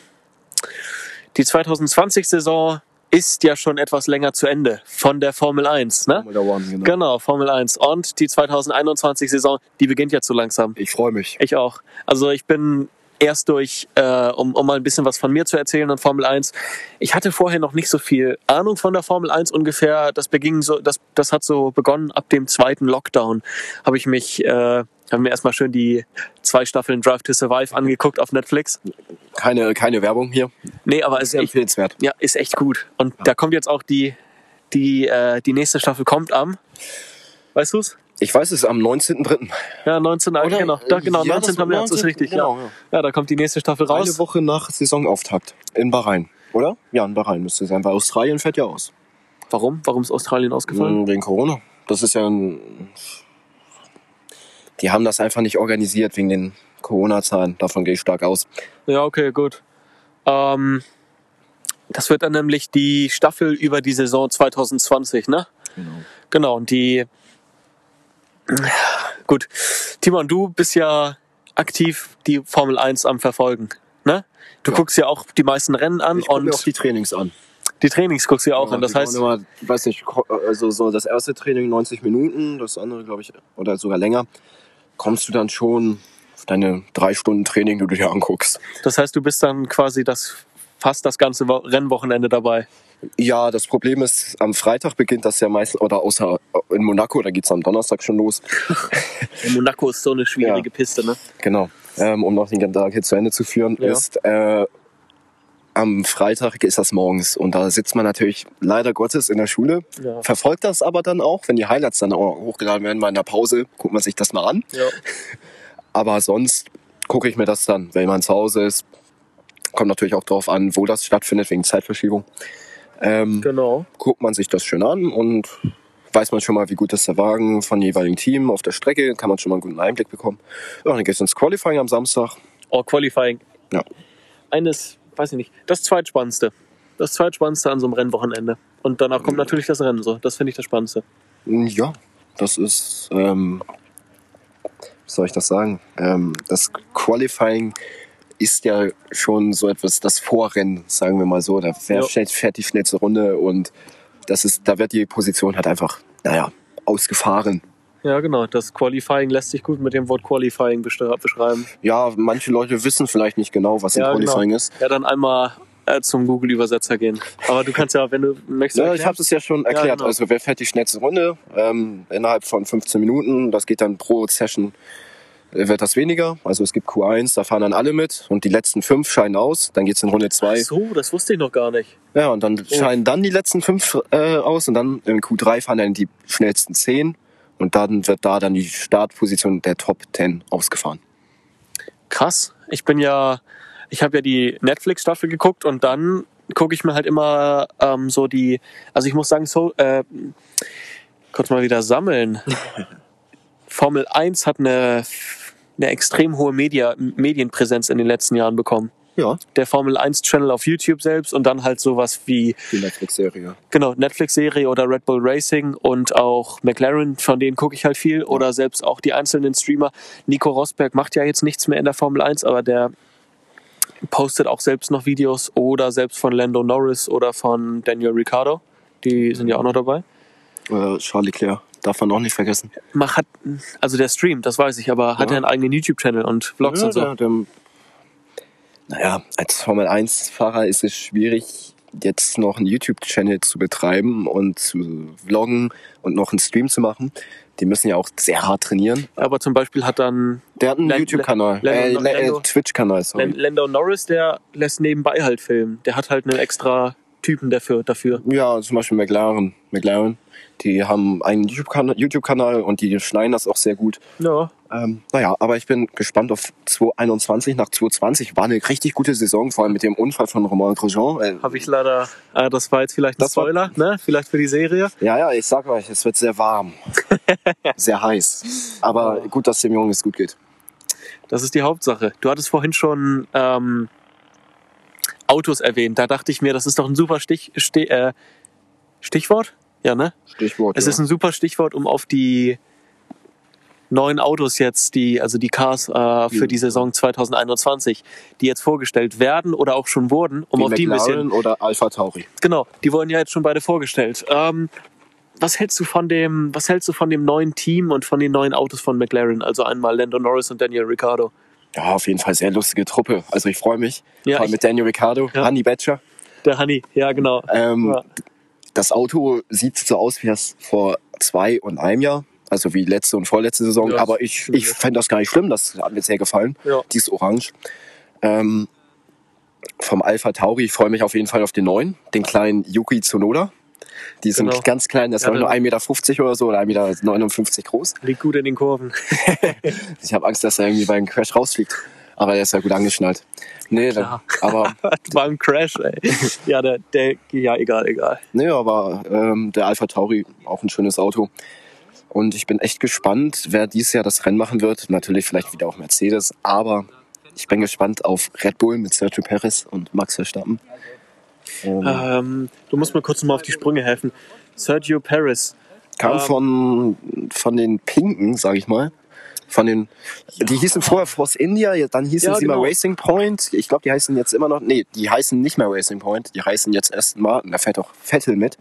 die 2020-Saison ist ja schon etwas länger zu Ende von der Formel 1, ne? Formula One, genau. Genau, Formel 1. Und die 2021-Saison, die beginnt jetzt so langsam. Ich freue mich. Ich auch. Also ich bin erst durch, äh, um, um mal ein bisschen was von mir zu erzählen an Formel 1. Ich hatte vorher noch nicht so viel Ahnung von der Formel 1 ungefähr. Das beging so, das, das hat so begonnen ab dem zweiten Lockdown. Habe ich mich, äh, habe mir erstmal schön die zwei Staffeln Drive to Survive angeguckt auf Netflix. Keine, keine Werbung hier. Nee, aber ist Sehr echt, empfehlenswert. ja, ist echt gut. Und da kommt jetzt auch die, die, äh, die nächste Staffel kommt am, weißt du's? Ich weiß es, am 19.3. Ja, 19. genau, da, genau, Ja, 19. das- März ist 19. richtig. Genau, ja. ja. ja, da kommt die nächste Staffel raus. Eine Woche nach Saisonauftakt. In Bahrain. Oder? Ja, in Bahrain müsste sein, weil Australien fährt ja aus. Warum? Warum ist Australien ausgefallen? Mm, Wegen Corona. Das ist ja ein. Die haben das einfach nicht organisiert wegen den Corona-Zahlen. Davon gehe ich stark aus. Ja, okay, gut. Ähm, das wird dann nämlich die Staffel über die Saison 2020, ne? Genau. Genau, und die. Gut. Timon, du bist ja aktiv die Formel 1 am Verfolgen, ne? Du Ja. guckst ja auch die meisten Rennen an Ich und mir auch die Trainings an. die Trainings guckst du ja auch Ja, an. Das heißt, Immer, weiß nicht, also so das erste Training 90 Minuten, das andere, glaube ich, oder sogar länger. Kommst du dann schon auf deine drei Stunden Training, die du dir anguckst. das heißt, du bist dann quasi das fast das ganze Wo- Rennwochenende dabei. Ja, das Problem ist, am Freitag beginnt das ja meistens, oder außer in Monaco, da geht's am Donnerstag schon los. Monaco ist so eine schwierige Ja. Piste, ne? Genau. Ähm, um noch den ganzen Tag hier zu Ende zu führen, Ja. ist äh, am Freitag ist das morgens und da sitzt man natürlich leider Gottes in der Schule, Ja. verfolgt das aber dann auch, wenn die Highlights dann auch hochgeladen werden, mal in der Pause, guckt man sich das mal an. Ja. Aber sonst gucke ich mir das dann, wenn man zu Hause ist. Kommt natürlich auch darauf an, wo das stattfindet, wegen Zeitverschiebung. Ähm, Genau. guckt man sich das schön an und weiß man schon mal, wie gut ist der Wagen von jeweiligen Team auf der Strecke, kann man schon mal einen guten Einblick bekommen. Ja, dann geht's ins Qualifying am Samstag. Oh, Qualifying. Ja. Eines, weiß ich nicht, das zweitspannendste. Das zweitspannendste an so einem Rennwochenende. Und danach kommt natürlich das Rennen so. Das finde ich das Spannendste. Ja, das ist, ähm, wie soll ich das sagen? Ähm, das Qualifying ist ja schon so etwas, das Vorrennen, sagen wir mal so. Da fährt, Ja. fährt, fährt die schnellste Runde und das ist, da wird die Position halt einfach, naja, ausgefahren. Ja, genau. Das Qualifying lässt sich gut mit dem Wort Qualifying beschreiben. Ja, manche Leute wissen vielleicht nicht genau, was Ja, ein Qualifying genau. ist. Ja, dann einmal äh, zum Google-Übersetzer gehen. Aber du kannst ja, wenn du möchtest. Ja, ich habe es ja schon erklärt. genau. Also wer fährt die schnellste Runde ähm, innerhalb von 15 Minuten? Das geht dann pro Session wird das weniger. Also es gibt Q1, da fahren dann alle mit und die letzten fünf scheiden aus. Dann geht's in Runde Ach zwei. so, das wusste ich noch gar nicht. Ja, und dann scheiden dann die letzten fünf äh, aus und dann in Q3 fahren dann die schnellsten zehn und dann wird da dann die Startposition der Top 10 ausgefahren. Krass. Ich bin ja, ich habe ja die Netflix-Staffel geguckt und dann gucke ich mir halt immer ähm, so die, also ich muss sagen, so, äh, kurz mal wieder sammeln. Formel 1 hat eine, eine extrem hohe Media, Medienpräsenz in den letzten Jahren bekommen. Ja, Der Formel 1 Channel auf YouTube selbst und dann halt sowas wie die Netflix-Serie. genau Netflix-Serie oder Red Bull Racing und auch McLaren, von denen gucke ich halt viel oder selbst auch die einzelnen Streamer. Nico Rosberg macht ja jetzt nichts mehr in der Formel 1, aber der postet auch selbst noch Videos oder selbst von Lando Norris oder von Daniel Ricciardo. Die sind ja auch noch dabei. Äh, Charles Leclerc, darf man auch nicht vergessen. Mach hat, also der streamt, das weiß ich, aber hat Ja. er einen eigenen YouTube-Channel und Vlogs ja, und so. der, der, naja, als Formel-1-Fahrer ist es schwierig, jetzt noch einen YouTube-Channel zu betreiben und zu vloggen und noch einen Stream zu machen. Die müssen ja auch sehr hart trainieren. Aber zum Beispiel hat dann Der hat einen YouTube-Kanal, äh, äh, Lando- Twitch-Kanal, sorry. Lando Norris, der lässt nebenbei halt filmen. Der hat halt einen extra Typen dafür. dafür. Ja, zum Beispiel McLaren. McLaren, die haben einen YouTube-Kanal YouTube und die schneiden das auch sehr gut. Ja, Ähm, naja, aber ich bin gespannt auf 2021. Nach 2020 war eine richtig gute Saison, vor allem mit dem Unfall von Romain Grosjean. Äh, habe ich leider. Äh, das war jetzt vielleicht ein Das war- Spoiler, ne? Vielleicht für die Serie. ja, ja, ich sag euch, es wird sehr warm. sehr heiß. Aber gut, dass dem Jungen es gut geht. Das ist die Hauptsache. Du hattest vorhin schon ähm, Autos erwähnt. Da dachte ich mir, das ist doch ein super Stich, Stich, äh, Stichwort. Ja, ne? Stichwort. Es ja. ist ein super Stichwort, um auf die neuen Autos jetzt, die, also die Cars äh, für die Saison 2021, die jetzt vorgestellt werden oder auch schon wurden, um Wie auf die ein bisschen. McLaren oder Alpha Tauri. Genau, die wurden ja jetzt schon beide vorgestellt. Ähm, was hältst du von dem, was hältst du von dem neuen Team und von den neuen Autos von McLaren? Also einmal Lando Norris und Daniel Ricciardo. Ja, auf jeden Fall sehr lustige Truppe. Also ich freue mich. Ja, vor allem mit Daniel Ricciardo, Ja. Honey Badger. Der Honey, ja genau. Ähm, Ja. Das Auto sieht so aus wie das vor zwei und einem Jahr. Also wie letzte und vorletzte Saison. Ja, Aber ich, ich fände das gar nicht schlimm. Das hat mir sehr gefallen. Ja. Die ist orange. Ähm, vom Alpha Tauri, ich freue mich auf jeden Fall auf den neuen, den kleinen Yuki Tsunoda. Die sind Genau. ganz klein, das Ja, war nur der- 1,50 Meter oder so oder 1,59 Meter groß. Liegt gut in den Kurven. Ich habe Angst, dass er irgendwie beim Crash rausfliegt. Aber der ist ja gut angeschnallt. Nee, Klar. aber Beim Crash, ey. Ja, der, der, ja, egal, egal. Nee, aber ähm, der Alpha Tauri, auch ein schönes Auto. Und ich bin echt gespannt, wer dieses Jahr das Rennen machen wird. Natürlich vielleicht wieder auch Mercedes, aber ich bin gespannt auf Red Bull mit Sergio Perez und Max Verstappen. Ähm, Ähm, du musst mir kurz mal auf die Sprünge helfen. Sergio Perez. kam ähm, von, von den Pinken, sag ich mal. Von den, die hießen vorher Force India, dann hießen Ja, sie genau. mal Racing Point. Ich glaube, die heißen jetzt immer noch, nee, die heißen nicht mehr Racing Point, die heißen jetzt Aston Martin. Da fährt auch Vettel mit.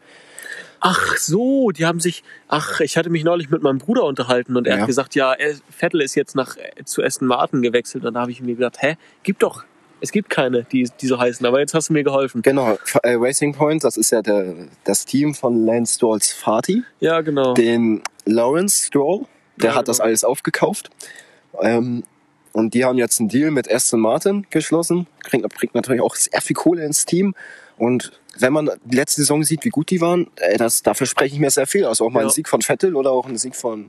Ach so, die haben sich. Ach, ich hatte mich neulich mit meinem Bruder unterhalten und er Ja. hat gesagt, ja, Vettel ist jetzt nach äh, zu Aston Martin gewechselt. Und da habe ich mir gedacht, hä, gibt doch, es gibt keine, die, die so heißen. Aber jetzt hast du mir geholfen. Genau, äh, Racing Point, das ist ja der, das Team von Lance Strolls Vati. Ja, genau. den Lawrence Stroll, der Ja, hat das genau. alles aufgekauft. Ähm, und die haben jetzt einen Deal mit Aston Martin geschlossen. Kriegt, bringt natürlich auch sehr viel Kohle ins Team. Und wenn man die letzte Saison sieht, wie gut die waren, äh, das, dafür spreche ich mir sehr viel. Also auch mal Ja. ein Sieg von Vettel oder auch ein Sieg von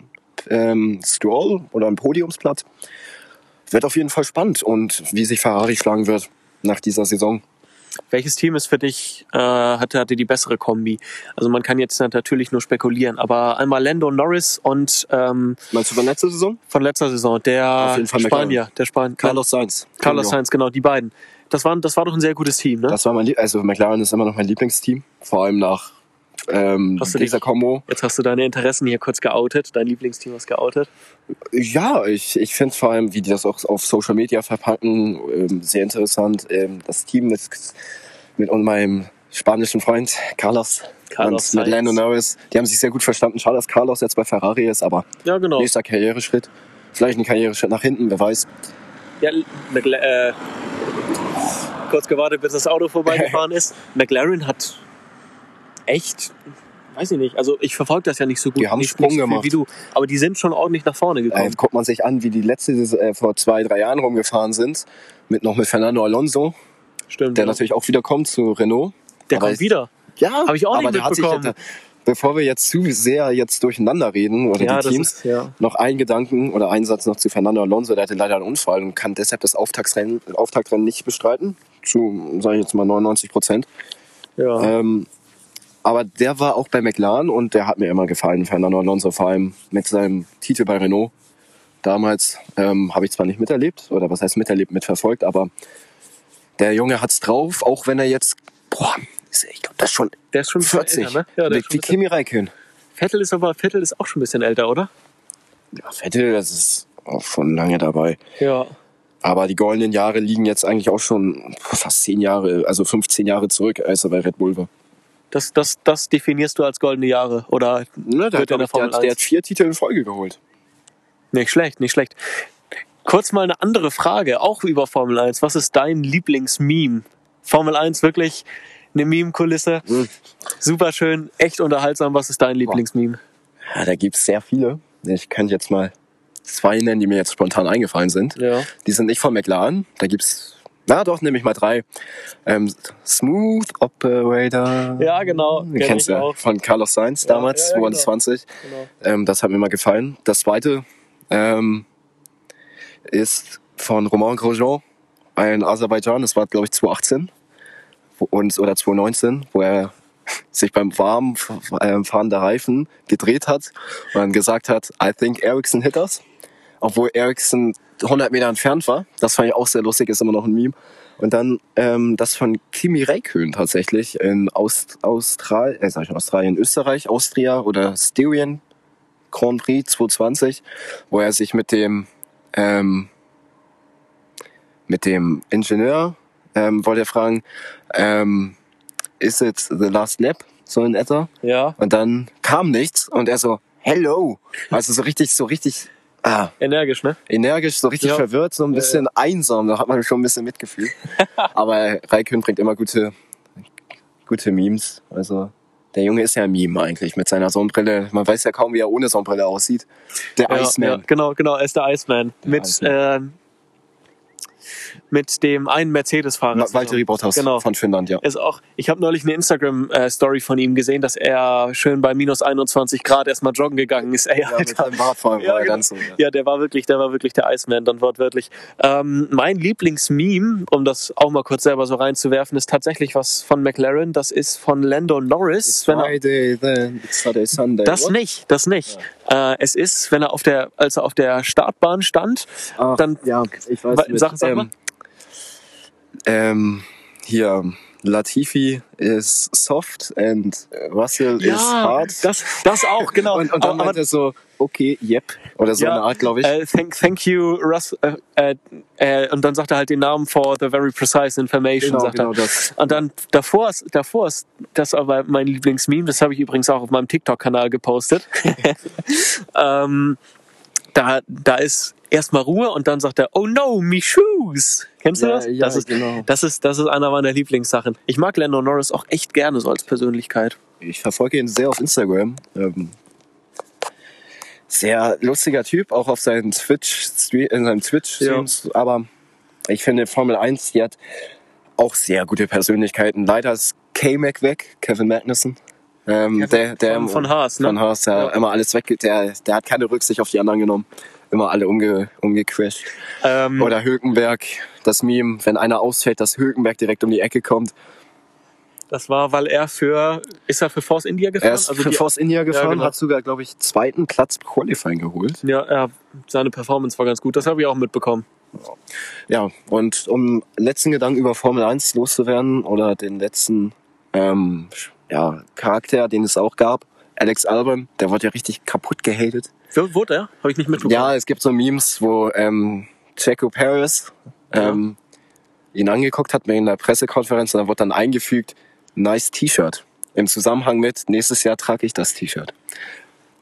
ähm, Stroll oder ein Podiumsplatz. Wird auf jeden Fall spannend. Und wie sich Ferrari schlagen wird nach dieser Saison. Welches Team ist für dich, äh, hatte, hatte die bessere Kombi? Also man kann jetzt natürlich nur spekulieren, aber einmal Lando Norris und ähm, Meinst du bei letzter Saison? von letzter Saison, der Spanier, der Spanier, Carlos Sainz. Carlos. Sainz, genau, die beiden. Das, waren, das war doch ein sehr gutes Team, ne? Das war mein Lieb also McLaren ist immer noch mein Lieblingsteam, vor allem nach ähm, Hast du dieser dich- Kombo. Jetzt hast du deine Interessen hier kurz geoutet, dein Lieblingsteam hast geoutet. Ja, ich, ich finde vor allem, wie die das auch auf Social Media verpacken, ähm, sehr interessant. Ähm, das Team mit, mit meinem spanischen Freund Carlos, Carlos und mit. Lando Norris, die haben sich sehr gut verstanden. Schade, dass Carlos jetzt bei Ferrari ist, aber Ja, genau. nächster Karriereschritt. Vielleicht ein Karriereschritt nach hinten, wer weiß. Ja, äh, kurz gewartet, bis das Auto vorbeigefahren ist. McLaren hat echt, weiß ich nicht, also ich verfolge das ja nicht so gut. Die haben nicht, Sprung nicht so gemacht. wie du, aber die sind schon ordentlich nach vorne gekommen. guckt man sich an, wie die letzte äh, vor zwei, drei Jahren rumgefahren sind, mit noch mit Fernando Alonso, Stimmt. der ja. natürlich auch wieder kommt zu Renault. der aber kommt wieder. Ja, Hab ich auch nicht mitbekommen. bevor wir jetzt zu sehr jetzt durcheinander reden oder Ja, die Teams, ist, ja. noch ein Gedanken oder ein Satz noch zu Fernando Alonso. Der hatte leider einen Unfall und kann deshalb das Auftaktrennen, Auftaktrennen nicht bestreiten. Zu, sage ich jetzt mal, 99 Prozent. ja. Ähm, aber der war auch bei McLaren und der hat mir immer gefallen, Fernando Alonso, vor allem mit seinem Titel bei Renault. damals. Ähm, Habe ich zwar nicht miterlebt, oder was heißt miterlebt, mitverfolgt, aber der Junge hat's drauf, auch wenn er jetzt, boah, ist, ich glaube, das ist schon Der ist schon ein bisschen 40. älter, ne? Ja, der wie wie Kimi Räikkönen. Vettel ist aber, Vettel ist auch schon ein bisschen älter, oder? Ja, Vettel, das ist auch schon lange dabei. Ja. Aber die goldenen Jahre liegen jetzt eigentlich auch schon fast zehn Jahre, also 15 Jahre zurück, als er bei Red Bull war. Das, das, das definierst du als goldene Jahre, oder? Ne, der, Wird in der der, Formel der 1. hat vier Titel in Folge geholt. Nicht schlecht, nicht schlecht. Kurz mal eine andere Frage, auch über Formel 1. Was ist dein Lieblingsmeme? Formel 1 wirklich eine Meme-Kulisse. Mhm. Super schön, echt unterhaltsam. Was ist dein Lieblingsmeme? Ja, da gibt's sehr viele. Ich kann jetzt mal zwei nennen, die mir jetzt spontan eingefallen sind. Ja. Die sind nicht von McLaren. Da gibt's, na doch, nehme ich mal drei. Ähm, Smooth Operator. Ja, genau. Du kenn kennst ich ja von Carlos Sainz Ja, damals, ja, ja, 2020. Genau. Ähm, das hat mir mal gefallen. Das zweite ähm, ist von Romain Grosjean, ein Aserbaidschan. Das war, glaube ich, 2018 wo- und, oder 2019, wo er sich beim warmen äh, Fahren der Reifen gedreht hat und dann gesagt hat, I think Ericsson hit us. Obwohl Ericsson 100 Meter entfernt war. Das fand ich auch sehr lustig, ist immer noch ein Meme. Und dann ähm, das von Kimi Räikkönen tatsächlich in Aust Austral äh, sag ich Australien, Österreich, Austria oder Styrian Grand Prix 2020, wo er sich mit dem ähm, mit dem Ingenieur ähm, wollte er fragen, ähm, is it the last lap? So in etwa. Ja, Und dann kam nichts und er so, hello. Also so richtig, so richtig ah, energisch, ne? energisch, so richtig Ja. verwirrt, so ein bisschen einsam. Da hat man schon ein bisschen Mitgefühl. Aber Raikön bringt immer gute, gute Memes. Also der Junge ist ja ein Meme eigentlich mit seiner Sonnenbrille. Man weiß ja kaum, wie er ohne Sonnenbrille aussieht. Der Ja, Iceman. Ja, genau, genau, er ist der Iceman. mit, Iceman. ähm, mit dem einen Mercedes-Fahrer. Valtteri Bottas Genau. von Finnland, ja. Ist auch, ich habe neulich eine Instagram-Story von ihm gesehen, dass er schön bei minus 21 Grad erstmal joggen gegangen ist. Ey, Ja, mit Alter. seinem Radfahren Ja, war er genau. ganz so. Ja. Ja, der war wirklich, der war wirklich der Iceman, dann wortwörtlich. Ähm, mein Lieblingsmeme, um das auch mal kurz selber so reinzuwerfen, ist tatsächlich was von McLaren. Das ist von Lando Norris. er, Friday, then it's Saturday, Sunday. das What? nicht, das nicht. Äh, es ist, wenn er auf der, als er auf der Startbahn stand, Ach, dann ja, ich weiß mit, sag- sag ähm, ähm, hier, Latifi is soft and Russell is hard. das, das auch, genau. und, und dann aber, meint er so, okay, yep. Oder so Ja, eine Art, glaube ich. Äh, thank, thank you, Russ. Äh, äh, und dann sagt er halt den Namen for the very precise information, Genau, sagt genau er. das. Und dann davor ist, davor ist das aber mein Lieblingsmeme, das habe ich übrigens auch auf meinem TikTok-Kanal gepostet. ähm, da, da ist erstmal Ruhe und dann sagt er, oh no, me shoes. Kennst du Ja, das? ja, das, ist, genau. das, ist, das ist einer meiner Lieblingssachen. Ich mag Lando Norris auch echt gerne so als Persönlichkeit. Ich verfolge ihn sehr auf Instagram. Ähm, sehr lustiger Typ, auch auf seinen Twitch, in seinem Twitch-Streams. Aber ich finde, Formel 1, die hat auch sehr gute Persönlichkeiten. Leider ist K-Mac weg, Kevin Magnussen. Ähm, der, der, von- von Haas, ne? Von Haas, der Ja. immer alles weg, der, der hat keine Rücksicht auf die anderen genommen. Immer alle umge, umgecrashed. Ähm, Oder Hülkenberg, das Meme, wenn einer ausfällt, dass Hülkenberg direkt um die Ecke kommt. Das war, weil er für, ist er für Force India gefahren? Er ist für Also die- Force India gefahren, genau. hat sogar, glaube ich, zweiten Platz Qualifying geholt. Ja, er, seine Performance war ganz gut. Das habe ich auch mitbekommen. Ja, und um letzten Gedanken über Formel 1 loszuwerden oder den letzten ähm, ja, Charakter, den es auch gab, Alex Albon, der wurde ja richtig kaputt gehatet. Wo- Wurde er? Habe ich nicht mitbekommen. Ja, es gibt so Memes, wo ähm, Checo Paris ähm, ihn angeguckt hat in der Pressekonferenz und da wurde dann eingefügt, nice T-Shirt. Im Zusammenhang mit, nächstes Jahr trage ich das T-Shirt.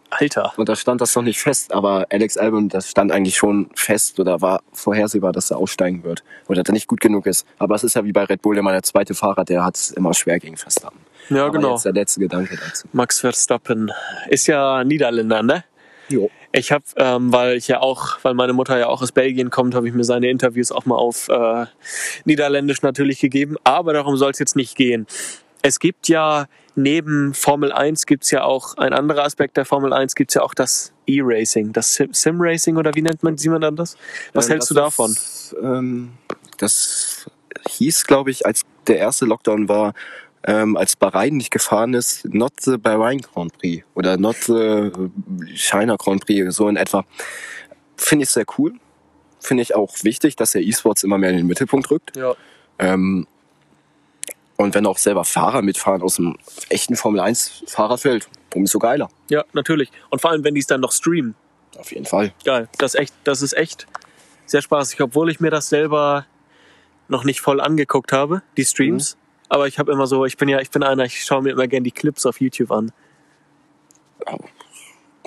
Alter. Und da stand das noch nicht fest, aber Alex Albon, das stand eigentlich schon fest oder war vorhersehbar, dass er aussteigen wird oder dass er nicht gut genug ist. Aber es ist ja wie bei Red Bull immer der zweite Fahrer, der hat es immer schwer gegen Verstappen. Ja, aber genau. Jetzt der letzte Gedanke dazu. Max Verstappen ist ja Niederländer, ne? Jo. Ich habe, ähm, weil ich ja auch, weil meine Mutter ja auch aus Belgien kommt, habe ich mir seine Interviews auch mal auf äh, Niederländisch natürlich gegeben. Aber darum soll es jetzt nicht gehen. Es gibt ja neben Formel 1 gibt's ja auch ein anderer Aspekt der Formel 1 gibt's ja auch das E-Racing, das Sim- Sim-Racing oder wie nennt man, sieht man dann das? Was Ähm, hältst du das davon? Ist, ähm, das hieß, glaube ich, als der erste Lockdown war, ähm, als Bahrain nicht gefahren ist, not the Bahrain Grand Prix oder not the China Grand Prix, so in etwa. finde ich sehr cool. Finde ich auch wichtig, dass der E-Sports immer mehr in den Mittelpunkt rückt. Ja. Ähm, und wenn auch selber Fahrer mitfahren aus dem echten Formel 1 Fahrerfeld, umso geiler. Ja, natürlich. Und vor allem, wenn die es dann noch streamen. Auf jeden Fall. Geil. Das, ist echt, das ist echt sehr spaßig, obwohl ich mir das selber noch nicht voll angeguckt habe, die Streams. Aber ich habe immer so, ich bin ja, ich bin einer, ich schaue mir immer gerne die Clips auf YouTube an.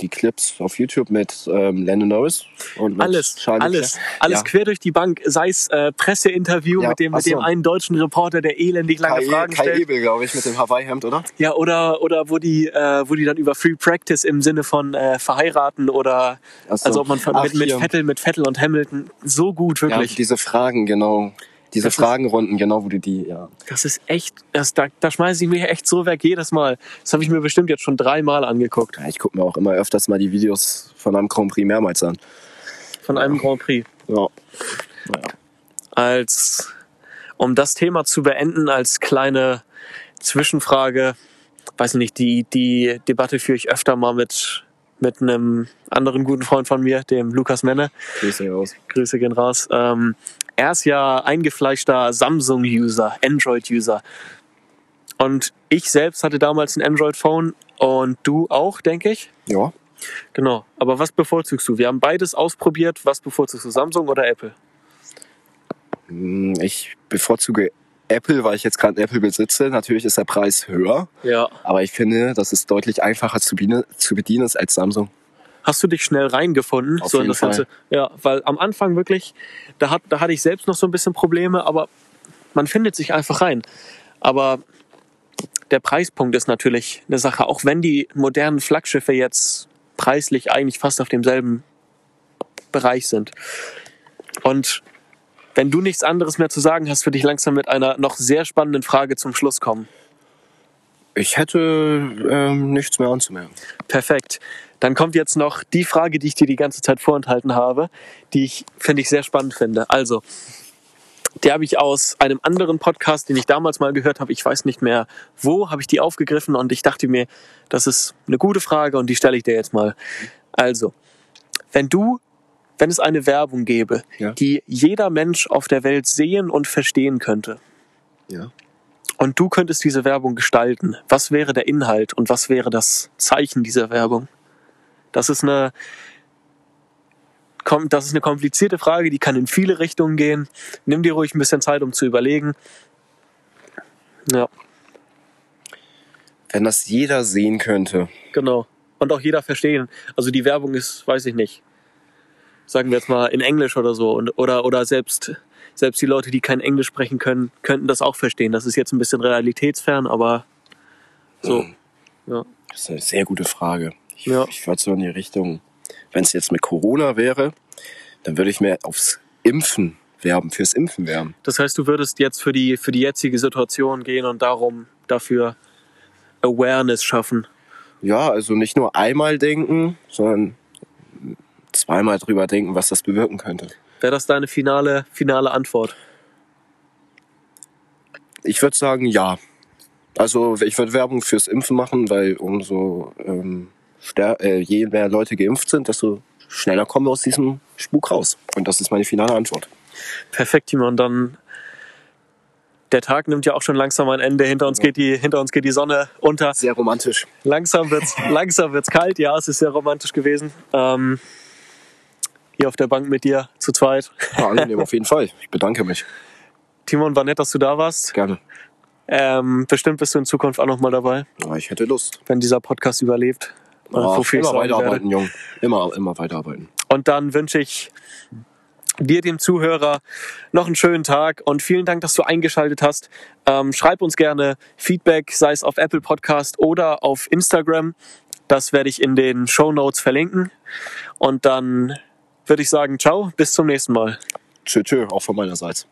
Die Clips auf YouTube mit ähm, Landon Norris und mit Alles, Charles alles, Leclerc. alles Ja. quer durch die Bank, sei es äh, Presseinterview Ja, mit dem, mit dem so. einen deutschen Reporter, der elendig lange Kai, Fragen Kai stellt. Ebel, glaube ich, mit dem Hawaii-Hemd, oder? Ja, oder, oder wo die, äh, wo die dann über Free Practice im Sinne von äh, verheiraten oder so. also ob man Ach, mit, mit. Vettel, mit Vettel und Hamilton so gut, Ja, wirklich. diese Fragen, genau. Diese Das ist- Fragenrunden, genau, wo du die, ja. Das ist echt, das, da, da schmeiße ich mich echt so weg jedes Mal. Das habe ich mir bestimmt jetzt schon dreimal angeguckt. ja ich gucke mir auch immer öfters mal die Videos von einem Grand Prix mehrmals an. Von einem Grand Prix. Ja. Als, um das Thema zu beenden, als kleine Zwischenfrage, weiß ich nicht, die, die Debatte führe ich öfter mal mit, mit einem anderen guten Freund von mir, dem Lukas Menne. Grüße raus. Grüße gehen raus. Ähm, er ist ja eingefleischter Samsung-User, Android-User. Und ich selbst hatte damals ein Android-Phone und du auch, denke ich. Ja. Genau. Aber was bevorzugst du? Wir haben beides ausprobiert. Was bevorzugst du, Samsung oder Apple? Hm, Ich bevorzuge Apple, weil ich jetzt gerade Apple besitze. Natürlich ist der Preis höher, Ja. aber ich finde, dass es deutlich einfacher zu bedienen, zu bedienen ist als Samsung. Hast du dich schnell reingefunden? Auf so jeden das Ganze? Ja, weil am Anfang wirklich, da, hat, da hatte ich selbst noch so ein bisschen Probleme, aber man findet sich einfach rein. Aber der Preispunkt ist natürlich eine Sache, auch wenn die modernen Flaggschiffe jetzt preislich eigentlich fast auf demselben Bereich sind. Und wenn du nichts anderes mehr zu sagen hast, würde ich langsam mit einer noch sehr spannenden Frage zum Schluss kommen. Ich hätte ähm, nichts mehr anzumerken. Perfekt. Dann kommt jetzt noch die Frage, die ich dir die ganze Zeit vorenthalten habe, die ich, finde ich, sehr spannend finde. Also, die habe ich aus einem anderen Podcast, den ich damals mal gehört habe. Ich weiß nicht mehr wo, habe ich die aufgegriffen und ich dachte mir, das ist eine gute Frage und die stelle ich dir jetzt mal. Also, wenn du, wenn es eine Werbung gäbe, Ja. die jeder Mensch auf der Welt sehen und verstehen könnte, Ja. und du könntest diese Werbung gestalten. Was wäre der Inhalt und was wäre das Zeichen dieser Werbung? Das ist eine, das ist eine komplizierte Frage, die kann in viele Richtungen gehen. Nimm dir ruhig ein bisschen Zeit, um zu überlegen. Ja, Wenn das jeder sehen könnte. genau. Und auch jeder verstehen. Also die Werbung ist, weiß ich nicht, sagen wir jetzt mal in Englisch oder so. Und, oder, oder selbst, selbst die Leute, die kein Englisch sprechen können, könnten das auch verstehen. Das ist jetzt ein bisschen realitätsfern, aber so. Ja. Das ist eine sehr gute Frage. Ich, Ja. ich würde so in die Richtung, wenn es jetzt mit Corona wäre, dann würde ich mehr aufs Impfen werben, fürs Impfen werben. Das heißt, du würdest jetzt für die, für die jetzige Situation gehen und darum dafür Awareness schaffen. Ja, also nicht nur einmal denken, sondern zweimal drüber denken, was das bewirken könnte. Wäre das deine finale, finale Antwort? Ich würde sagen, ja. Also ich würde Werbung fürs Impfen machen, weil umso ähm, äh, je mehr Leute geimpft sind, desto schneller kommen wir aus diesem Spuk raus. Und das ist meine finale Antwort. Perfekt, Timon. Dann der Tag nimmt ja auch schon langsam ein Ende. Hinter uns geht die, hinter uns geht die Sonne unter. Sehr romantisch. Langsam wird's, langsam wird's kalt. Ja, es ist sehr romantisch gewesen. Ähm, hier auf der Bank mit dir zu zweit. Ja, angenehm auf jeden Fall. Ich bedanke mich. Timon, war nett, dass du da warst. Gerne. Ähm, bestimmt bist du in Zukunft auch noch mal dabei, Ja, ich hätte Lust. wenn dieser Podcast überlebt. Ich immer weiterarbeiten, Jung. Immer, immer weiterarbeiten. Und dann wünsche ich dir, dem Zuhörer, noch einen schönen Tag und vielen Dank, dass du eingeschaltet hast. Ähm, schreib uns gerne Feedback, sei es auf Apple Podcast oder auf Instagram. Das werde ich in den Show Notes verlinken. Und dann würde ich sagen, ciao, bis zum nächsten Mal. Tschö, tschö, auch von meinerseits.